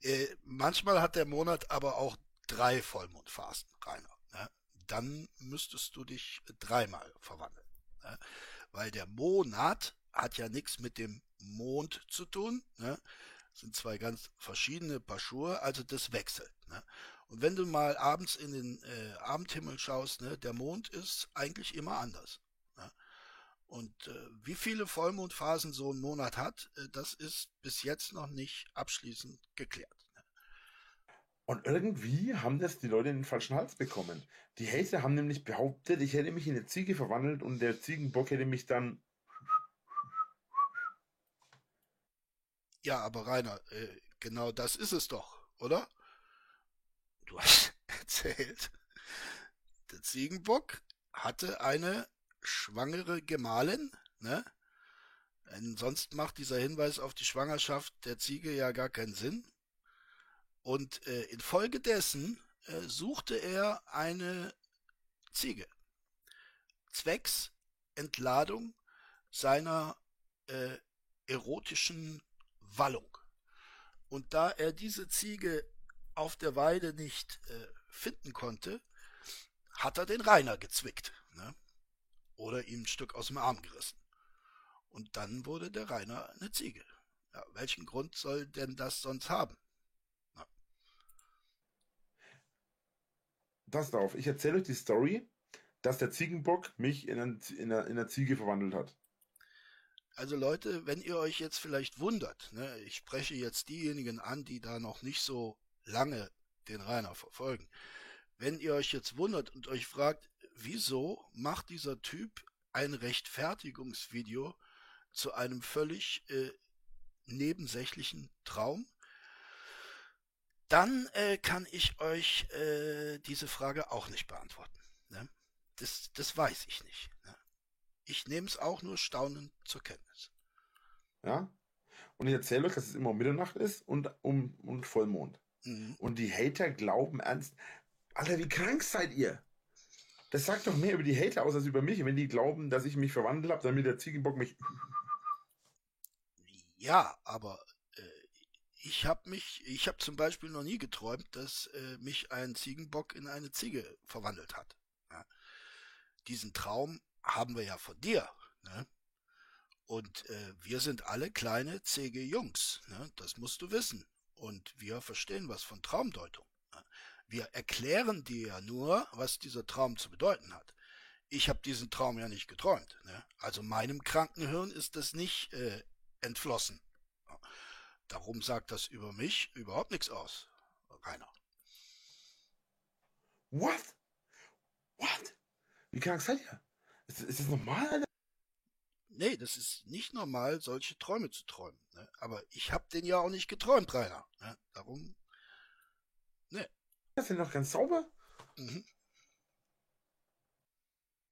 Äh, manchmal hat der Monat aber auch drei Vollmondphasen, Rainer. Ne? Dann müsstest du dich dreimal verwandeln. Ne? Weil der Monat hat ja nichts mit dem Mond zu tun. Ne? sind zwei ganz verschiedene Paar Schuhe, also das wechselt. Ne? Und wenn du mal abends in den äh, Abendhimmel schaust, ne, der Mond ist eigentlich immer anders. Und äh, wie viele Vollmondphasen so ein Monat hat, äh, das ist bis jetzt noch nicht abschließend geklärt. Und irgendwie haben das die Leute in den falschen Hals bekommen. Die Hater haben nämlich behauptet, ich hätte mich in eine Ziege verwandelt und der Ziegenbock hätte mich dann. Ja, aber Rainer, äh, genau das ist es doch, oder? Du hast erzählt, der Ziegenbock hatte eine schwangere Gemahlin, ne? Sonst macht dieser Hinweis auf die Schwangerschaft der Ziege ja gar keinen Sinn. Und äh, infolgedessen äh, suchte er eine Ziege. Zwecks Entladung seiner äh, erotischen Wallung. Und da er diese Ziege auf der Weide nicht äh, finden konnte, hat er den Rainer gezwickt. Ne? Oder ihm ein Stück aus dem Arm gerissen. Und dann wurde der Rainer eine Ziege. Ja, welchen Grund soll denn das sonst haben? Ja. Pass auf, ich erzähle euch die Story, dass der Ziegenbock mich in, ein, in, eine, in eine Ziege verwandelt hat. Also Leute, wenn ihr euch jetzt vielleicht wundert, ne, ich spreche jetzt diejenigen an, die da noch nicht so lange den Rainer verfolgen. Wenn ihr euch jetzt wundert und euch fragt, wieso macht dieser Typ ein Rechtfertigungsvideo zu einem völlig äh, nebensächlichen Traum, dann äh, kann ich euch äh, diese Frage auch nicht beantworten. Ne? Das, das weiß ich nicht. Ne? Ich nehme es auch nur staunend zur Kenntnis. Ja? Und ich erzähle euch, dass es immer Mitternacht ist und um und Vollmond. Mhm. Und die Hater glauben ernst. Alter, wie krank seid ihr? Das sagt doch mehr über die Hater aus als über mich, wenn die glauben, dass ich mich verwandelt habe, damit der Ziegenbock mich. Ja, aber äh, ich habe mich, ich habe zum Beispiel noch nie geträumt, dass äh, mich ein Ziegenbock in eine Ziege verwandelt hat. Ja. Diesen Traum haben wir ja von dir. Ne? Und äh, wir sind alle kleine, zäge Jungs. Ne? Das musst du wissen. Und wir verstehen was von Traumdeutung. Wir erklären dir ja nur, was dieser Traum zu bedeuten hat. Ich habe diesen Traum ja nicht geträumt. Ne? Also meinem kranken Hirn ist das nicht äh, entflossen. Darum sagt das über mich überhaupt nichts aus, Rainer. What? What? Wie krank seid ihr? Ist, ist das normal, Alter? Nee, das ist nicht normal, solche Träume zu träumen. Ne? Aber ich hab den ja auch nicht geträumt, Rainer. Ne? Darum. Ne. Das sind doch ganz sauber. Mhm.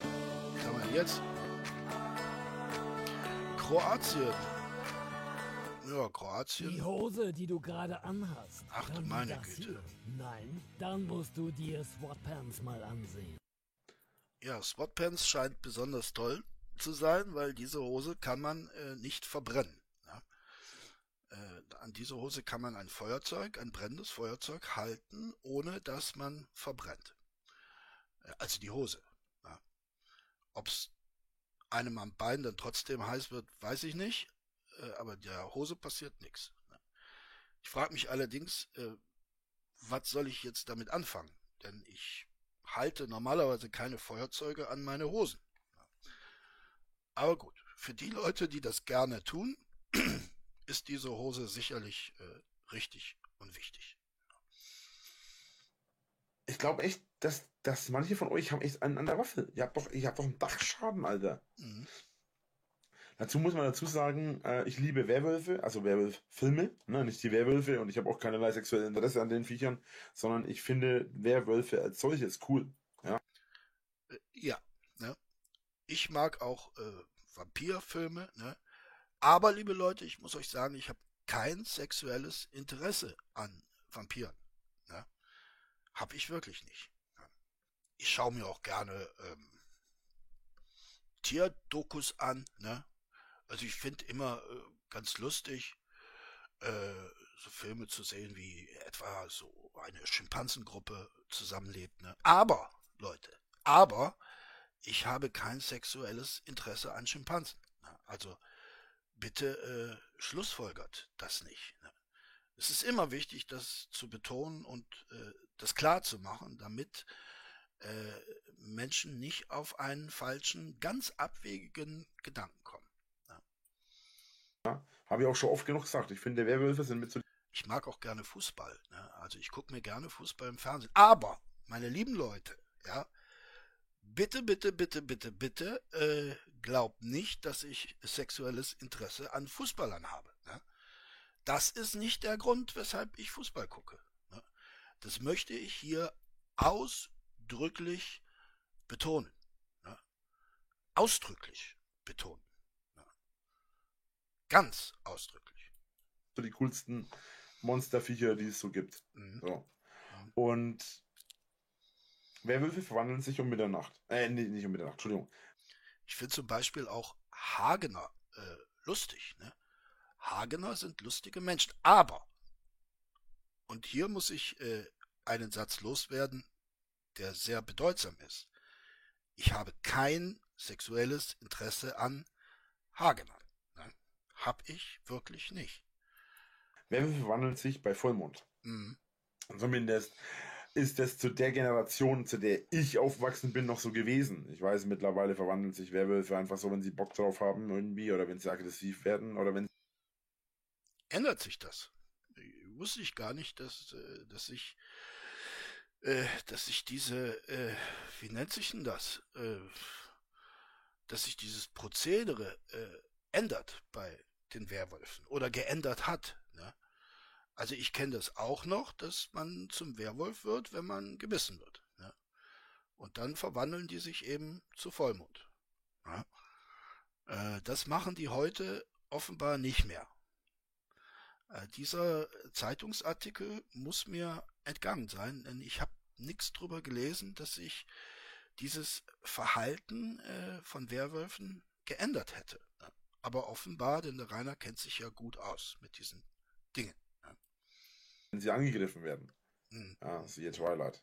Kann man jetzt? Kroatien. Ja, Kroatien. Die Hose, die du gerade anhast. Ach du meine Güte. Nein, dann musst du dir Swatpants mal ansehen. Ja, Swatpants scheint besonders toll zu sein, weil diese Hose kann man äh, nicht verbrennen. An diese Hose kann man ein Feuerzeug, ein brennendes Feuerzeug halten, ohne dass man verbrennt. Äh, also die Hose. Ja? Ob es einem am Bein dann trotzdem heiß wird, weiß ich nicht, äh, aber der Hose passiert nichts. Ne? Ich frage mich allerdings, äh, was soll ich jetzt damit anfangen? Denn ich halte normalerweise keine Feuerzeuge an meine Hosen. Aber gut, für die Leute, die das gerne tun, ist diese Hose sicherlich äh, richtig und wichtig. Ich glaube echt, dass, dass manche von euch haben echt einen an der Waffe. Ihr habt doch, ihr habt doch einen Dachschaden, Alter. Mhm. Dazu muss man dazu sagen, äh, ich liebe Werwölfe, also Werwolf-Filme, ne, nicht die Werwölfe und ich habe auch keinerlei sexuelle Interesse an den Viechern, sondern ich finde Werwölfe als solches cool. Ja, äh, ja ne? ich mag auch äh, Vampirfilme, ne? Aber liebe Leute, ich muss euch sagen, ich habe kein sexuelles Interesse an Vampiren. Ne? Habe ich wirklich nicht. Ne? Ich schaue mir auch gerne ähm, Tierdokus an, ne? Also ich finde immer äh, ganz lustig, äh, so Filme zu sehen, wie etwa so eine Schimpansengruppe zusammenlebt. Ne? Aber, Leute, aber ich habe kein sexuelles Interesse an Schimpansen. Ne? Also bitte äh, schlussfolgert das nicht. Ne? Es ist immer wichtig, das zu betonen und äh, das klar zu machen, damit äh, Menschen nicht auf einen falschen, ganz abwegigen Gedanken kommen. Ja, Habe ich auch schon oft genug gesagt. Ich finde, Werwölfe sind mit so. Ich mag auch gerne Fußball. Ne? Also ich gucke mir gerne Fußball im Fernsehen. Aber, meine lieben Leute, ja, bitte, bitte, bitte, bitte, bitte, äh, glaubt nicht, dass ich sexuelles Interesse an Fußballern habe. Ne? Das ist nicht der Grund, weshalb ich Fußball gucke. Ne? Das möchte ich hier ausdrücklich betonen. Ne? Ausdrücklich betonen. Ganz ausdrücklich. So die coolsten Monsterviecher, die es so gibt. Mhm. So. Und Werwölfe verwandeln sich um Mitternacht. Äh, nee, nicht um Mitternacht, Entschuldigung. Ich finde zum Beispiel auch Hagener äh, lustig. Ne? Hagener sind lustige Menschen. Aber, und hier muss ich äh, einen Satz loswerden, der sehr bedeutsam ist. Ich habe kein sexuelles Interesse an Hagenern. Ne? Hab ich wirklich nicht. Werwölfe verwandeln sich bei Vollmond. Mhm. Zumindest ist es zu der Generation, zu der ich aufgewachsen bin, noch so gewesen. Ich weiß, mittlerweile verwandeln sich Werwölfe einfach so, wenn sie Bock drauf haben irgendwie oder wenn sie aggressiv werden oder wenn Ändert sich das? Wusste ich gar nicht, dass, äh, dass ich äh, dass sich diese, äh, wie nennt sich denn das? Dass sich dieses Prozedere ändert bei den Werwölfen oder geändert hat. Also ich kenne das auch noch, dass man zum Werwolf wird, wenn man gebissen wird. Ne? Und dann verwandeln die sich eben zu Vollmond. Ne? Äh, das machen die heute offenbar nicht mehr. Äh, dieser Zeitungsartikel muss mir entgangen sein, denn ich habe nichts drüber gelesen, dass sich dieses Verhalten äh, von Werwölfen geändert hätte. Ne? Aber offenbar, denn der Rainer kennt sich ja gut aus mit diesen Dingen. Wenn sie angegriffen werden. Hm. Ja, siehe Twilight.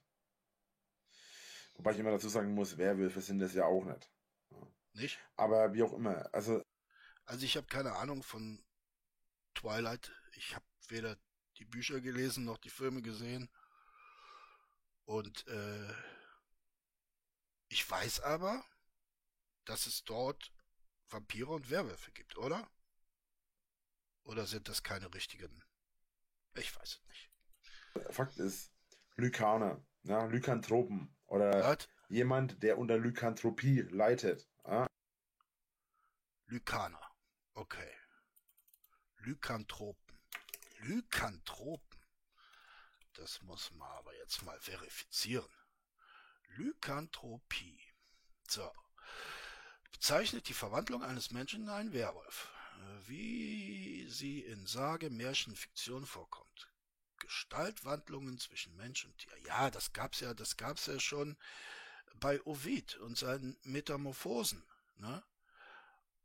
Wobei ich immer dazu sagen muss, Werwölfe sind das ja auch nicht. Nicht? Aber wie auch immer, also Also ich habe keine Ahnung von Twilight. Ich habe weder die Bücher gelesen noch die Filme gesehen. Und äh, ich weiß aber, dass es dort Vampire und Werwölfe gibt, oder? Oder sind das keine richtigen? Ich weiß es nicht. Fakt ist, Lykaner, ja, Lykanthropen oder Was? jemand, der unter Lykanthropie leitet. Ja, Lykaner. Okay. Lykanthropen. Lykanthropen. Das muss man aber jetzt mal verifizieren. Lykanthropie. So. Bezeichnet die Verwandlung eines Menschen in einen Werwolf. Wie sie in Sage, Märchen, Fiktion vorkommt. Gestaltwandlungen zwischen Mensch und Tier. Ja, das gab's ja, das gab's ja schon bei Ovid und seinen Metamorphosen. Ne?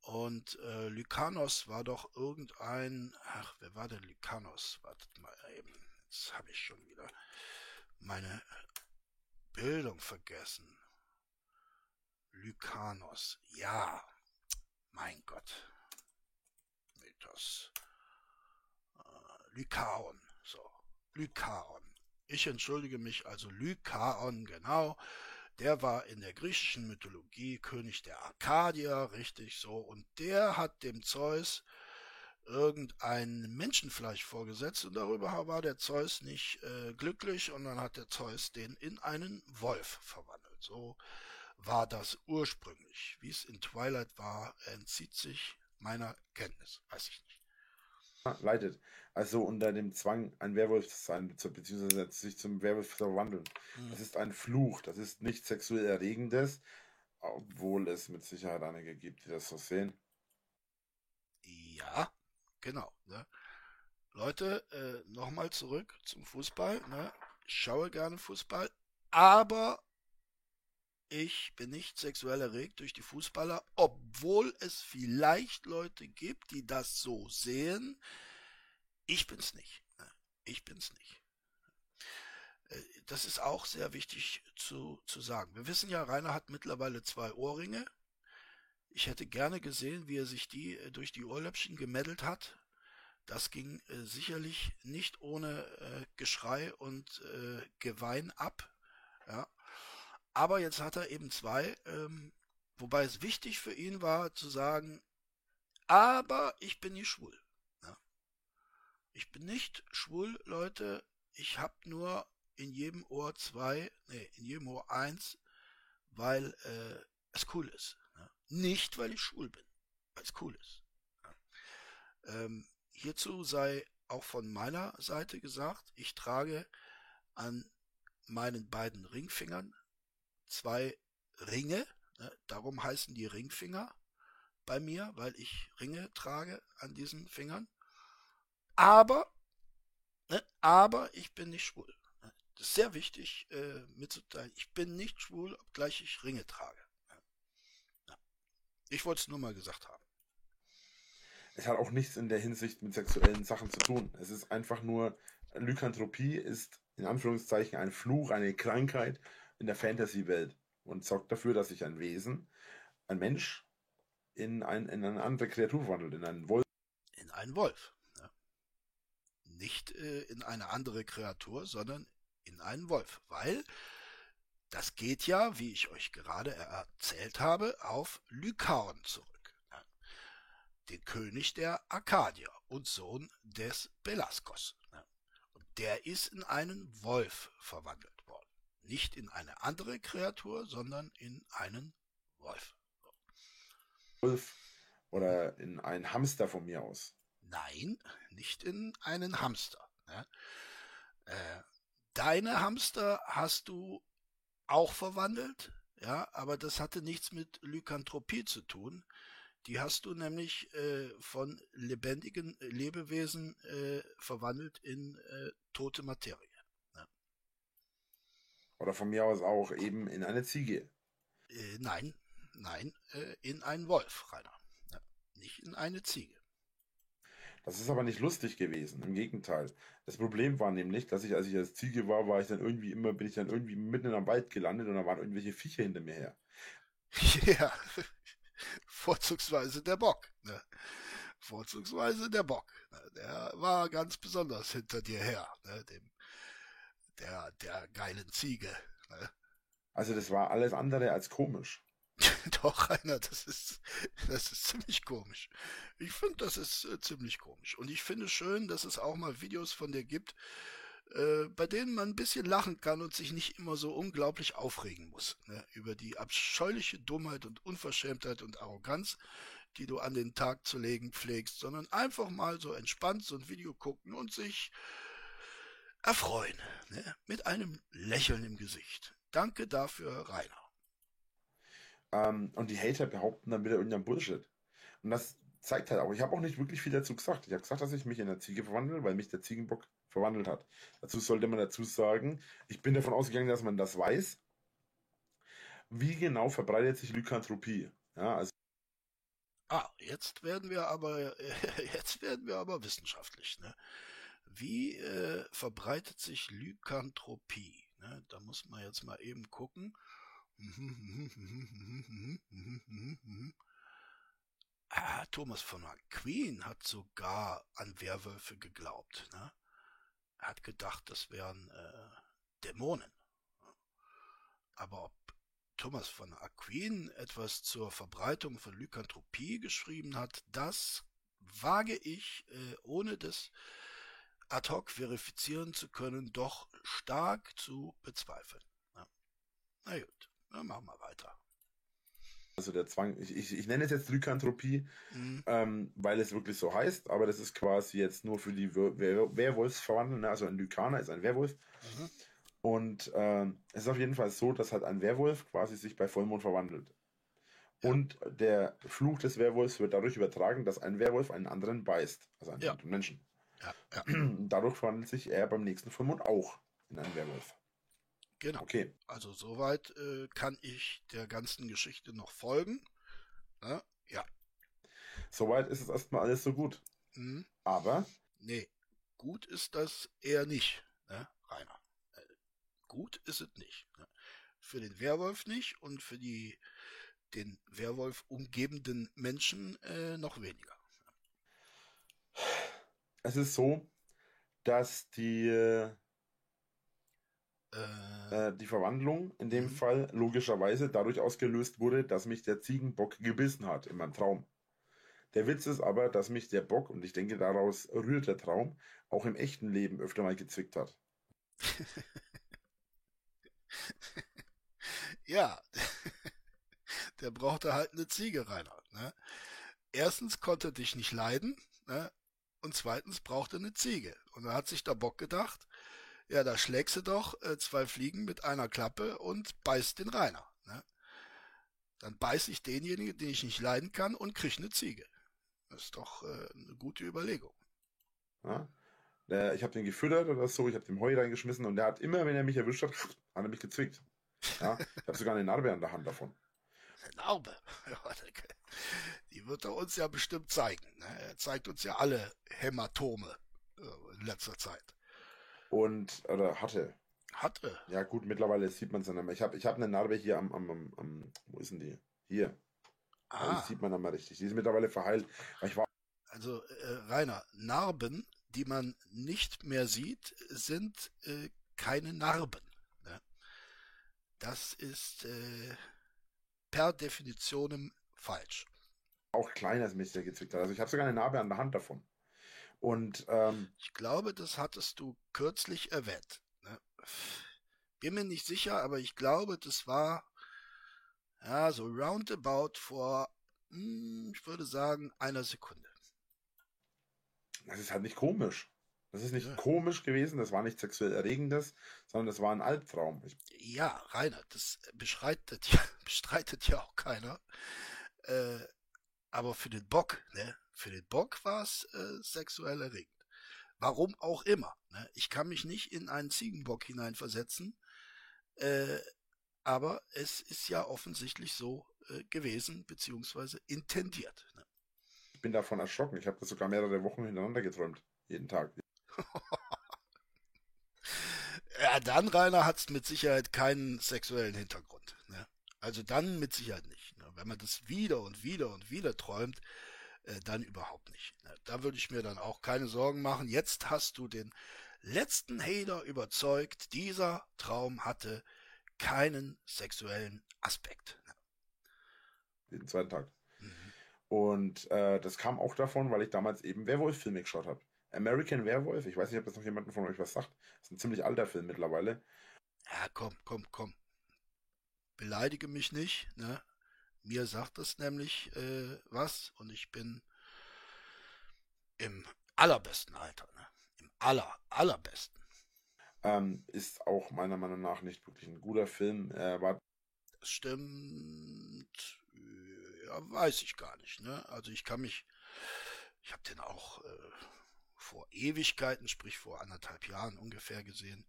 Und äh, Lykanos war doch irgendein. Ach, wer war denn Lykanos? Wartet mal eben. Jetzt habe ich schon wieder meine Bildung vergessen. Lykanos. Ja. Mein Gott. Mythos. Äh, Lykaon. So. Lykaon. Ich entschuldige mich also. Lykaon, genau. Der war in der griechischen Mythologie König der Arkadier, richtig so. Und der hat dem Zeus irgendein Menschenfleisch vorgesetzt und darüber war der Zeus nicht äh, glücklich und dann hat der Zeus den in einen Wolf verwandelt. So war das ursprünglich. Wie es in Twilight war, entzieht sich meiner Kenntnis. Weiß ich nicht. leitet. Also unter dem Zwang, ein Werwolf zu sein, bezieh- beziehungsweise sich zum Werwolf zu verwandeln. Hm. Das ist ein Fluch, das ist nichts sexuell Erregendes, obwohl es mit Sicherheit einige gibt, die das so sehen. Ja, genau. Ne? Leute, äh, nochmal zurück zum Fußball. Ne? Ich schaue gerne Fußball, aber ich bin nicht sexuell erregt durch die Fußballer, obwohl es vielleicht Leute gibt, die das so sehen. Ich bin's nicht. Ich bin's nicht. Äh, Das ist auch sehr wichtig zu, zu sagen. Wir wissen ja, Rainer hat mittlerweile zwei Ohrringe. Ich hätte gerne gesehen, wie er sich die äh, durch die Ohrläppchen gemeddelt hat. Das ging äh, sicherlich nicht ohne Geschrei und Gewein ab. Ja. Aber jetzt hat er eben zwei, ähm, wobei es wichtig für ihn war zu sagen, aber ich bin nicht schwul. Ja. Ich bin nicht schwul, Leute. Ich habe nur in jedem Ohr zwei, nee, in jedem Ohr eins, weil äh, es cool ist. Ja. Nicht, weil ich schwul bin, weil es cool ist. Ja. Ähm, hierzu sei auch von meiner Seite gesagt, ich trage an meinen beiden Ringfingern zwei Ringe, ne, darum heißen die Ringfinger. bei mir, weil ich Ringe trage an diesen Fingern. Aber, ne, aber ich bin nicht schwul. Das ist sehr wichtig äh, mitzuteilen. Ich bin nicht schwul, obgleich ich Ringe trage. Ja. Ich wollte es nur mal gesagt haben. Es hat auch nichts in der Hinsicht mit sexuellen Sachen zu tun. Es ist einfach nur, Lykanthropie ist in Anführungszeichen ein Fluch, eine Krankheit in der Fantasy-Welt und sorgt dafür, dass sich ein Wesen, ein Mensch, in, ein, in eine andere Kreatur verwandelt, in einen Wolf. In einen Wolf. Ja. Nicht äh, in eine andere Kreatur, sondern in einen Wolf, weil das geht ja, wie ich euch gerade erzählt habe, auf Lykaon zurück, ja. den König der Arkadier und Sohn des Pelaskos. Ja. Und der ist in einen Wolf verwandelt. Nicht in eine andere Kreatur, sondern in einen Wolf. Wolf oder in einen Hamster von mir aus. Nein, nicht in einen Hamster. Ja. Äh, deine Hamster hast du auch verwandelt, ja, aber das hatte nichts mit Lykanthropie zu tun. Die hast du nämlich äh, von lebendigen Lebewesen äh, verwandelt in äh, tote Materie. Oder von mir aus auch eben in eine Ziege. Äh, nein, nein, äh, in einen Wolf, Rainer. Ja, nicht in eine Ziege. Das ist aber nicht lustig gewesen, im Gegenteil. Das Problem war nämlich, dass ich, als ich als Ziege war, war ich dann irgendwie immer, bin ich dann irgendwie mitten in einem Wald gelandet und da waren irgendwelche Viecher hinter mir her. Ja, vorzugsweise der Bock. Ne? Vorzugsweise der Bock. Ne? Der war ganz besonders hinter dir her, ne? Dem, der, der geilen Ziege. Ne? Also das war alles andere als komisch. Doch, Rainer, das ist, das ist ziemlich komisch. Ich finde, das ist äh, ziemlich komisch. Und ich finde schön, dass es auch mal Videos von dir gibt, äh, bei denen man ein bisschen lachen kann und sich nicht immer so unglaublich aufregen muss. Ne, über die abscheuliche Dummheit und Unverschämtheit und Arroganz, die du an den Tag zu legen pflegst, sondern einfach mal so entspannt so ein Video gucken und sich erfreuen. Ne, mit einem Lächeln im Gesicht. Danke dafür, Rainer. Ähm, und die Hater behaupten dann wieder irgendein Bullshit. Und das zeigt halt auch, ich habe auch nicht wirklich viel dazu gesagt. Ich habe gesagt, dass ich mich in eine Ziege verwandle, weil mich der Ziegenbock verwandelt hat. Dazu sollte man dazu sagen, ich bin davon ausgegangen, dass man das weiß. Wie genau verbreitet sich Lykanthropie? Ja, also Ah, jetzt werden wir aber jetzt werden wir aber wissenschaftlich. Ne? Wie äh, verbreitet sich Lykanthropie? Ne? Da muss man jetzt mal eben gucken. Ah, Thomas von Aquin hat sogar an Werwölfe geglaubt. Ne? Er hat gedacht, das wären äh, Dämonen. Aber ob Thomas von Aquin etwas zur Verbreitung von Lykanthropie geschrieben hat, das wage ich, äh, ohne das ad hoc verifizieren zu können, doch stark zu bezweifeln. Ja. Na gut, dann machen wir weiter. Also der Zwang, ich, ich, ich nenne es jetzt Lykanthropie, mhm. ähm, weil es wirklich so heißt, aber das ist quasi jetzt nur für die Wer Werwolfsverwandlung, ne? also ein Lykaner ist ein Werwolf. Mhm. Und ähm, es ist auf jeden Fall so, dass halt ein Werwolf quasi sich bei Vollmond verwandelt. Ja. Und der Fluch des Werwolfs wird dadurch übertragen, dass ein Werwolf einen anderen beißt, also einen ja. Menschen. Ja, ja. Dadurch verwandelt sich er beim nächsten Vollmond auch in einen Werwolf. Genau. Okay. Also soweit äh, kann ich der ganzen Geschichte noch folgen. Ja. ja. Soweit ist es erstmal alles so gut. Mhm. Aber. Nee, gut ist das eher nicht, ne, Rainer. Äh, gut ist es nicht. Ne? Für den Werwolf nicht und für die den Werwolf umgebenden Menschen äh, noch weniger. Es ist so, dass die äh, äh, die Verwandlung in dem mhm. Fall logischerweise dadurch ausgelöst wurde, dass mich der Ziegenbock gebissen hat in meinem Traum. Der Witz ist aber, dass mich der Bock, und ich denke daraus rührt der Traum, auch im echten Leben öfter mal gezwickt hat. ja, der brauchte halt eine Ziege, Rainer. Ne? Erstens konnte er dich nicht leiden, ne? Und zweitens brauchte eine Ziege. Und da hat sich der Bock gedacht, ja, da schlägst du doch äh, zwei Fliegen mit einer Klappe und beißt den Rainer. Ne? Dann beiße ich denjenigen, den ich nicht leiden kann und kriege eine Ziege. Das ist doch äh, eine gute Überlegung. Ja? Ich habe den gefüttert oder so, ich habe dem Heu reingeschmissen und der hat immer, wenn er mich erwischt hat, hat er mich gezwickt. Ja? Ich habe sogar eine Narbe an der Hand davon. Eine Narbe? Die wird er uns ja bestimmt zeigen. Ne? Er zeigt uns ja alle Hämatome äh, in letzter Zeit. Und, oder hatte. Hatte? Ja gut, mittlerweile sieht man es dann. Ich habe ich hab eine Narbe hier am, am, am, am, wo ist denn die? Hier. Ah. Die sieht man dann mal richtig. Die ist mittlerweile verheilt. Also äh, Rainer, Narben, die man nicht mehr sieht, sind äh, keine Narben. Ne? Das ist äh, per Definition falsch. Auch kleiner als mich der gezwickt hat. Also ich habe sogar eine Narbe an der Hand davon. Und ähm, ich glaube, das hattest du kürzlich erwähnt. Ne? Bin mir nicht sicher, aber ich glaube, das war ja so roundabout vor, hm, ich würde sagen, einer Sekunde. Das ist halt nicht komisch. Das ist nicht ja. komisch gewesen, das war nicht sexuell erregendes, sondern das war ein Albtraum. Ich ja, Rainer, das bestreitet ja, bestreitet ja auch keiner. Äh, aber für den Bock, ne? Für den Bock war es äh, sexuell erregend. Warum auch immer. Ne? Ich kann mich nicht in einen Ziegenbock hineinversetzen, äh, aber es ist ja offensichtlich so äh, gewesen, beziehungsweise intendiert. Ne? Ich bin davon erschrocken. Ich habe das sogar mehrere Wochen hintereinander geträumt. Jeden Tag. ja, dann, Rainer, hat es mit Sicherheit keinen sexuellen Hintergrund. Ne? Also dann mit Sicherheit nicht. Ne? Wenn man das wieder und wieder und wieder träumt, äh, dann überhaupt nicht. Ne? Da würde ich mir dann auch keine Sorgen machen. Jetzt hast du den letzten Hater überzeugt, dieser Traum hatte keinen sexuellen Aspekt. Ne? Jeden zweiten Tag. Mhm. Und äh, das kam auch davon, weil ich damals eben Werwolf-Filme geschaut habe. American Werewolf, ich weiß nicht, ob das noch jemanden von euch was sagt. Das ist ein ziemlich alter Film mittlerweile. Ja, komm, komm, komm. Beleidige mich nicht, ne? Mir sagt das nämlich äh, was und ich bin im allerbesten Alter, ne? Im aller, allerbesten. Ähm, ist auch meiner Meinung nach nicht wirklich ein guter Film. Er war das stimmt. Ja, weiß ich gar nicht, ne? Also ich kann mich, ich habe den auch äh, vor Ewigkeiten, sprich vor anderthalb Jahren ungefähr gesehen.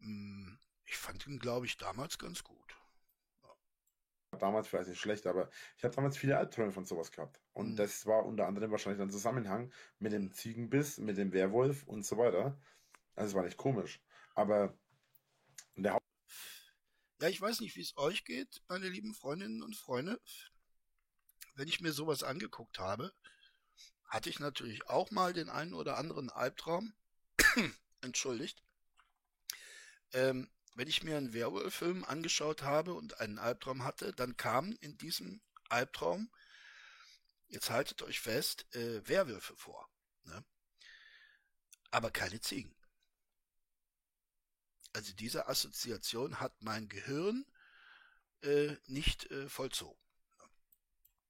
Hm, ich fand ihn, glaube ich, damals ganz gut. Damals vielleicht nicht schlecht, aber ich habe damals viele Albträume von sowas gehabt. Und mhm. das war unter anderem wahrscheinlich ein Zusammenhang mit dem Ziegenbiss, mit dem Werwolf und so weiter. Also es war nicht komisch. Aber der Haupt ja, ich weiß nicht, wie es euch geht, meine lieben Freundinnen und Freunde. Wenn ich mir sowas angeguckt habe, hatte ich natürlich auch mal den einen oder anderen Albtraum. Entschuldigt. Ähm, wenn ich mir einen Werwolf-Film angeschaut habe und einen Albtraum hatte, dann kamen in diesem Albtraum, jetzt haltet euch fest, äh, Werwölfe vor. Ne? Aber keine Ziegen. Also diese Assoziation hat mein Gehirn äh, nicht äh, vollzogen.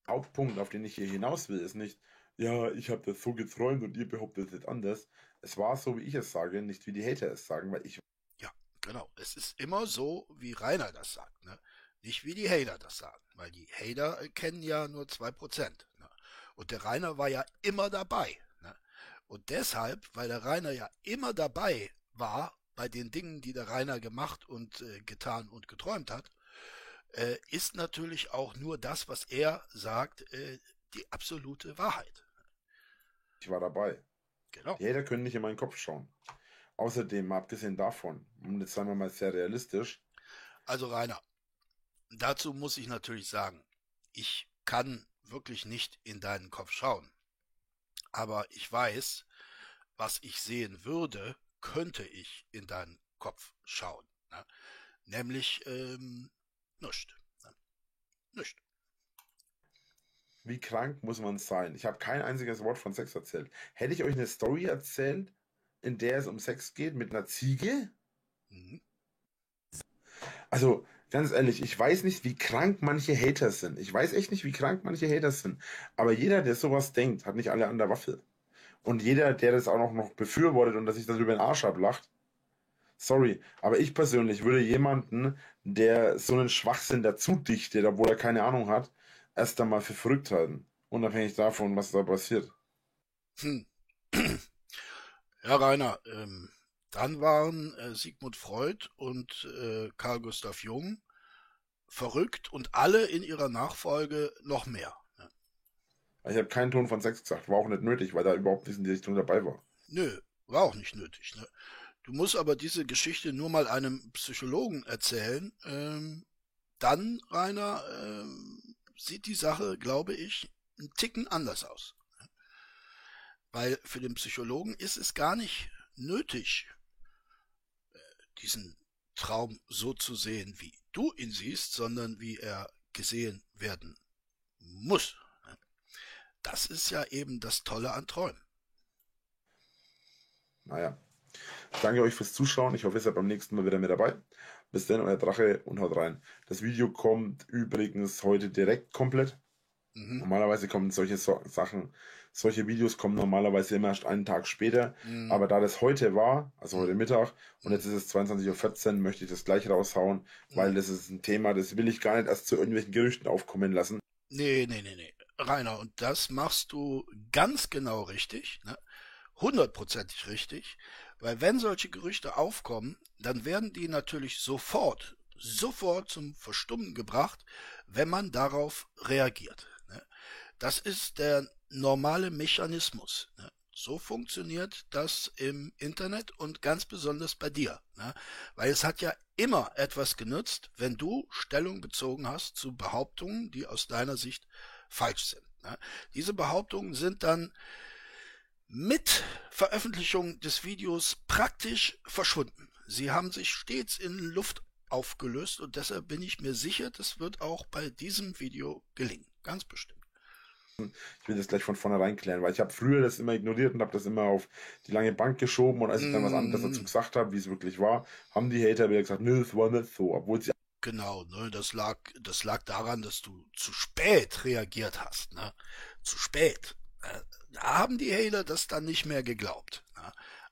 Hauptpunkt, auf den ich hier hinaus will, ist nicht, ja, ich habe das so geträumt und ihr behauptet es anders. Es war so, wie ich es sage, nicht wie die Hater es sagen, weil ich. Ja, genau. Es ist immer so, wie Rainer das sagt, ne? Nicht wie die Hater das sagen, weil die Hater kennen ja nur 2%. Ne? Und der Rainer war ja immer dabei. Ne? Und deshalb, weil der Rainer ja immer dabei war bei den Dingen, die der Rainer gemacht und äh, getan und geträumt hat, äh, ist natürlich auch nur das, was er sagt, äh, die absolute Wahrheit. Ich war dabei. Genau. Die Hater können nicht in meinen Kopf schauen. Außerdem, abgesehen davon, und jetzt sagen wir mal sehr realistisch. Also Rainer, dazu muss ich natürlich sagen, ich kann wirklich nicht in deinen Kopf schauen. Aber ich weiß, was ich sehen würde, könnte ich in deinen Kopf schauen. Ne? Nämlich ähm, nichts. Ne? Nichts. Wie krank muss man sein? Ich habe kein einziges Wort von Sex erzählt. Hätte ich euch eine Story erzählt, in der es um Sex geht mit einer Ziege? Mhm. Also, ganz ehrlich, ich weiß nicht, wie krank manche Hater sind. Ich weiß echt nicht, wie krank manche Hater sind. Aber jeder, der sowas denkt, hat nicht alle an der Waffel. Und jeder, der das auch noch, noch befürwortet und dass sich darüber den Arsch ablacht, sorry, aber ich persönlich würde jemanden der so einen Schwachsinn dazu dichtet, obwohl er keine Ahnung hat, erst einmal für verrückt halten. Unabhängig davon, was da passiert. Hm. Ja, Rainer, ähm, dann waren äh, Sigmund Freud und äh, Carl Gustav Jung verrückt und alle in ihrer Nachfolge noch mehr. Ne? Ich habe keinen Ton von Sex gesagt, war auch nicht nötig, weil da überhaupt nicht in die Richtung dabei war. Nö, war auch nicht nötig. Ne? Du musst aber diese Geschichte nur mal einem Psychologen erzählen. Ähm, dann, Rainer, ähm, sieht die Sache, glaube ich, einen Ticken anders aus. Weil für den Psychologen ist es gar nicht nötig, äh, diesen Traum so zu sehen, wie du ihn siehst, sondern wie er gesehen werden muss. Das ist ja eben das Tolle an Träumen. Naja. Danke euch fürs Zuschauen. Ich hoffe, ihr seid beim nächsten Mal wieder mit dabei. Bis dann, euer Drache und haut rein. Das Video kommt übrigens heute direkt komplett. Mhm. Normalerweise kommen solche so Sachen, solche Videos kommen normalerweise immer erst einen Tag später. Mhm. Aber da das heute war, also heute Mittag, und jetzt ist es 22.14 Uhr, möchte ich das gleich raushauen, mhm. weil das ist ein Thema, das will ich gar nicht erst zu irgendwelchen Gerüchten aufkommen lassen. Nee, nee, nee, nee. Rainer, und das machst du ganz genau richtig, ne? hundertprozentig richtig, weil wenn solche Gerüchte aufkommen, dann werden die natürlich sofort, sofort zum Verstummen gebracht, wenn man darauf reagiert. Ne? Das ist der normale Mechanismus. Ne? So funktioniert das im Internet und ganz besonders bei dir. Ne? Weil es hat ja immer etwas genützt, wenn du Stellung bezogen hast zu Behauptungen, die aus deiner Sicht falsch sind. Diese Behauptungen sind dann mit Veröffentlichung des Videos praktisch verschwunden. Sie haben sich stets in Luft aufgelöst und deshalb bin ich mir sicher, das wird auch bei diesem Video gelingen. Ganz bestimmt. Ich will das gleich von vornherein klären, weil ich habe früher das immer ignoriert und habe das immer auf die lange Bank geschoben und als ich dann was anderes dazu mm. gesagt habe, wie es wirklich war, haben die Hater wieder gesagt, nö, es war nicht so, obwohl sie Genau, ne, das lag, das lag daran, dass du zu spät reagiert hast, ne? Zu spät. Haben die Hater das dann nicht mehr geglaubt.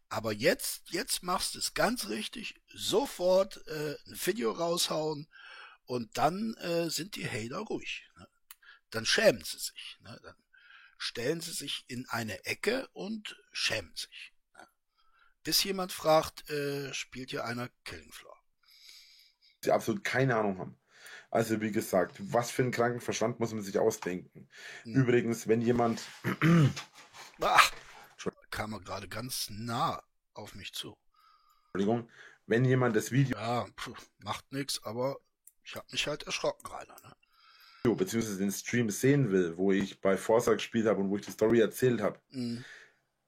Aber jetzt, jetzt machst du es ganz richtig, sofort äh, ein Video raushauen und dann äh, sind die Hater ruhig. Ne? Dann schämen sie sich. Ne? Dann stellen sie sich in eine Ecke und schämen sich. Ne? Bis jemand fragt, äh, spielt hier einer Killing Floor? Sie absolut keine Ahnung haben. Also wie gesagt, was für einen kranken Verstand muss man sich ausdenken. Mhm. Übrigens, wenn jemand... Ach, kam er gerade ganz nah auf mich zu. Entschuldigung, wenn jemand das Video... Ja, pf, macht nichts, aber ich habe mich halt erschrocken, Rainer. Ne? beziehungsweise den Stream sehen will, wo ich bei Forza gespielt habe und wo ich die Story erzählt habe. Mhm.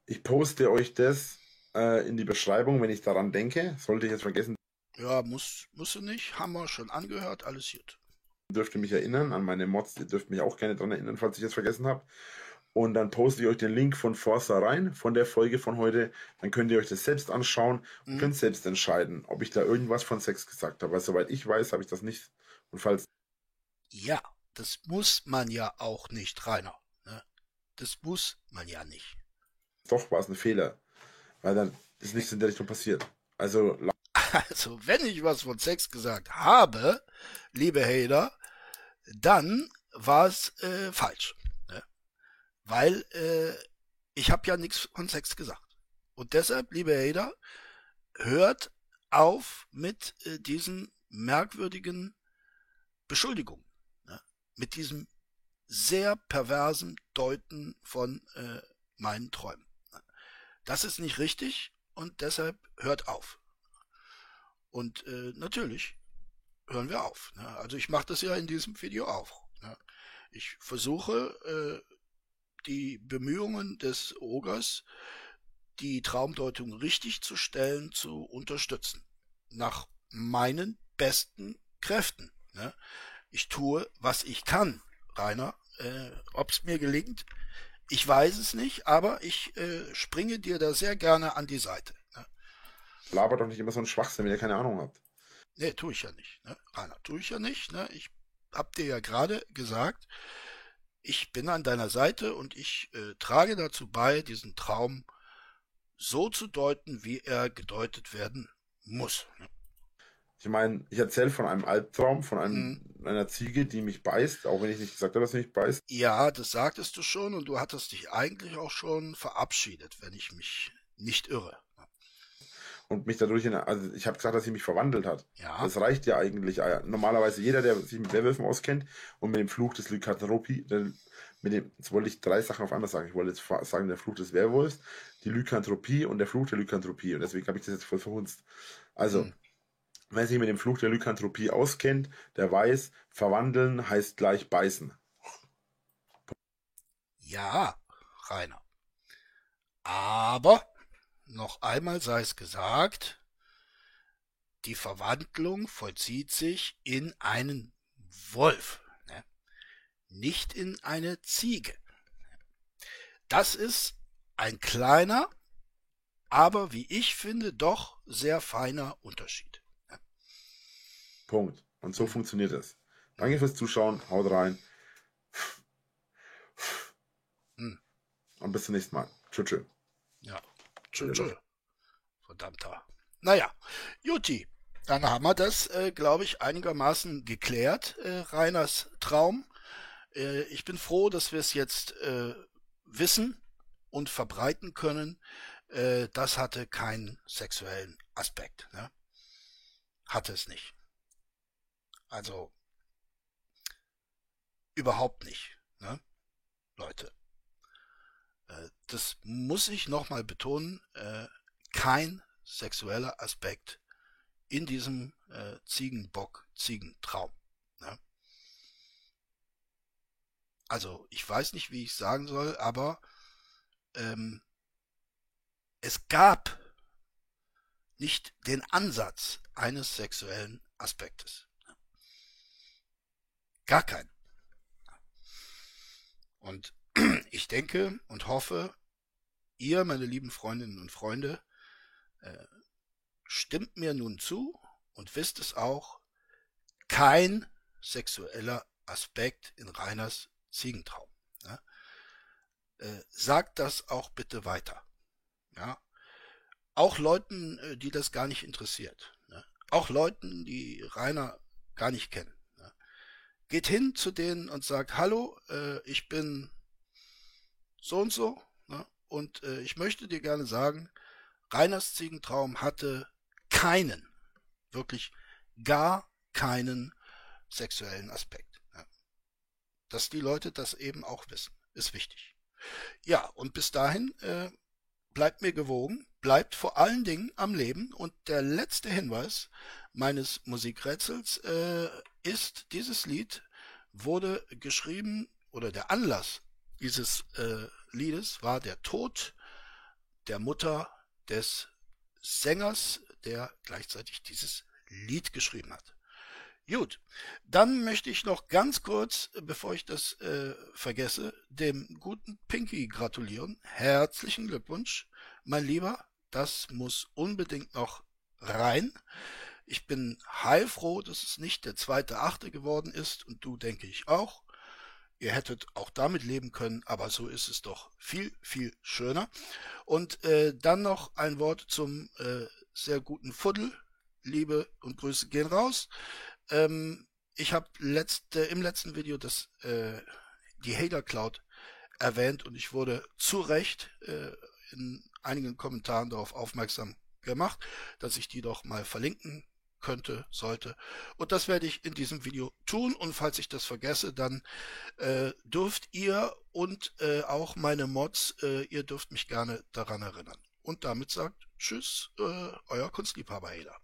Ich poste euch das äh, in die Beschreibung, wenn ich daran denke. Sollte ich jetzt vergessen, ja, muss, musst du nicht. Haben wir schon angehört, alles gut. Dürft ihr mich erinnern an meine Mods, ihr dürft mich auch gerne daran erinnern, falls ich es vergessen habe. Und dann poste ich euch den Link von Forza rein, von der Folge von heute. Dann könnt ihr euch das selbst anschauen und mhm. könnt selbst entscheiden, ob ich da irgendwas von Sex gesagt habe. Weil soweit ich weiß, habe ich das nicht. Und falls. Ja, das muss man ja auch nicht, Rainer. Ne? Das muss man ja nicht. Doch, war es ein Fehler. Weil dann ist nichts in der Richtung passiert. Also also, wenn ich was von Sex gesagt habe, liebe Hater, dann war es äh, falsch. Weil äh, ich habe ja nichts von Sex gesagt. Und deshalb, liebe Hater, hört auf mit äh, diesen merkwürdigen Beschuldigungen. Ne? Mit diesem sehr perversen Deuten von äh, meinen Träumen. Ne? Das ist nicht richtig und deshalb hört auf. Und äh, natürlich hören wir auf. Ne? Also ich mache das ja in diesem Video auch. Ne? Ich versuche äh, die Bemühungen des Ogers, die Traumdeutung richtig zu stellen, zu unterstützen. Nach meinen besten Kräften. Ne? Ich tue, was ich kann, Rainer. Äh, Ob es mir gelingt, ich weiß es nicht, aber ich äh, springe dir da sehr gerne an die Seite labert doch nicht immer so einen Schwachsinn, wenn ihr keine Ahnung habt. Nee, tue ich ja nicht. Ne? Rainer, tue ich ja nicht. Ne? Ich hab dir ja gerade gesagt, ich bin an deiner Seite und ich äh, trage dazu bei, diesen Traum so zu deuten, wie er gedeutet werden muss. Ne? Ich meine, ich erzähle von einem Albtraum, von einem, mhm. einer Ziege, die mich beißt, auch wenn ich nicht gesagt habe, dass sie mich beißt. Ja, das sagtest du schon und du hattest dich eigentlich auch schon verabschiedet, wenn ich mich nicht irre. Und mich dadurch, in, also ich habe gesagt, dass sie mich verwandelt hat. Ja. Das reicht ja eigentlich. Äh, normalerweise jeder, der sich mit Werwölfen auskennt und mit dem Fluch des Lycanthropie, mit dem, jetzt wollte ich drei Sachen auf einmal sagen. Ich wollte jetzt sagen, der Fluch des Werwolfs, die Lykanthropie und der Fluch der Lykanthropie. Und deswegen habe ich das jetzt voll verhunzt. Also, hm. Wer sich mit dem Fluch der Lykanthropie auskennt, der weiß, verwandeln heißt gleich beißen. Ja, Rainer. Aber, noch einmal sei es gesagt, die Verwandlung vollzieht sich in einen Wolf, ne? nicht in eine Ziege. Das ist ein kleiner, aber wie ich finde, doch sehr feiner Unterschied. Punkt. Und so funktioniert es. Danke fürs Zuschauen. Haut rein. Hm. Und bis zum nächsten Mal. Tschüss. tschüss. Ja. Tschüss. Verdammter. Naja, Juti. Dann haben wir das, äh, glaube ich, einigermaßen geklärt, äh, Reiners Traum. Äh, ich bin froh, dass wir es jetzt äh, wissen und verbreiten können. Äh, das hatte keinen sexuellen Aspekt. Ne? Hatte es nicht. Also überhaupt nicht, ne? Leute. Äh, das muss ich nochmal betonen, äh, kein sexueller Aspekt in diesem äh, Ziegenbock-Ziegentraum. Ne? Also ich weiß nicht, wie ich sagen soll, aber ähm, es gab nicht den Ansatz eines sexuellen Aspektes. Gar keinen. Und ich denke und hoffe, ihr, meine lieben Freundinnen und Freunde, äh, stimmt mir nun zu und wisst es auch, kein sexueller Aspekt in Reiners Ziegentraum. Äh, sagt das auch bitte weiter. Ja? Auch Leuten, äh, die das gar nicht interessiert. Ja? Auch Leuten, die Rainer gar nicht kennen geht hin zu denen und sagt, hallo, ich bin so und so ne? und äh, ich möchte dir gerne sagen, Reiners Ziegentraum hatte keinen, wirklich gar keinen sexuellen Aspekt. Ne? Dass die Leute das eben auch wissen, ist wichtig. Ja, und bis dahin äh, bleibt mir gewogen, bleibt vor allen Dingen am Leben und der letzte Hinweis meines Musikrätsels äh, ist, dieses Lied wurde geschrieben oder der Anlass dieses äh, Liedes war der Tod der Mutter des Sängers, der gleichzeitig dieses Lied geschrieben hat. Gut, dann möchte ich noch ganz kurz, bevor ich das äh, vergesse, dem guten Pinky gratulieren. Herzlichen Glückwunsch, mein Lieber. Das muss unbedingt noch rein. Ich bin heilfroh, dass es nicht der zweite Achte geworden ist und du denke ich auch. Ihr hättet auch damit leben können, aber so ist es doch viel, viel schöner. Und äh, dann noch ein Wort zum äh, sehr guten Fuddel. Liebe und Grüße gehen raus. Ähm, ich habe letzte, im letzten Video das, äh, die Hater Cloud erwähnt und ich wurde zu Recht äh, in einigen Kommentaren darauf aufmerksam gemacht, dass ich die doch mal verlinken könnte, sollte. Und das werde ich in diesem Video tun. Und falls ich das vergesse, dann äh, dürft ihr und äh, auch meine Mods, äh, ihr dürft mich gerne daran erinnern. Und damit sagt Tschüss, äh, euer Kunstliebhaber Eder.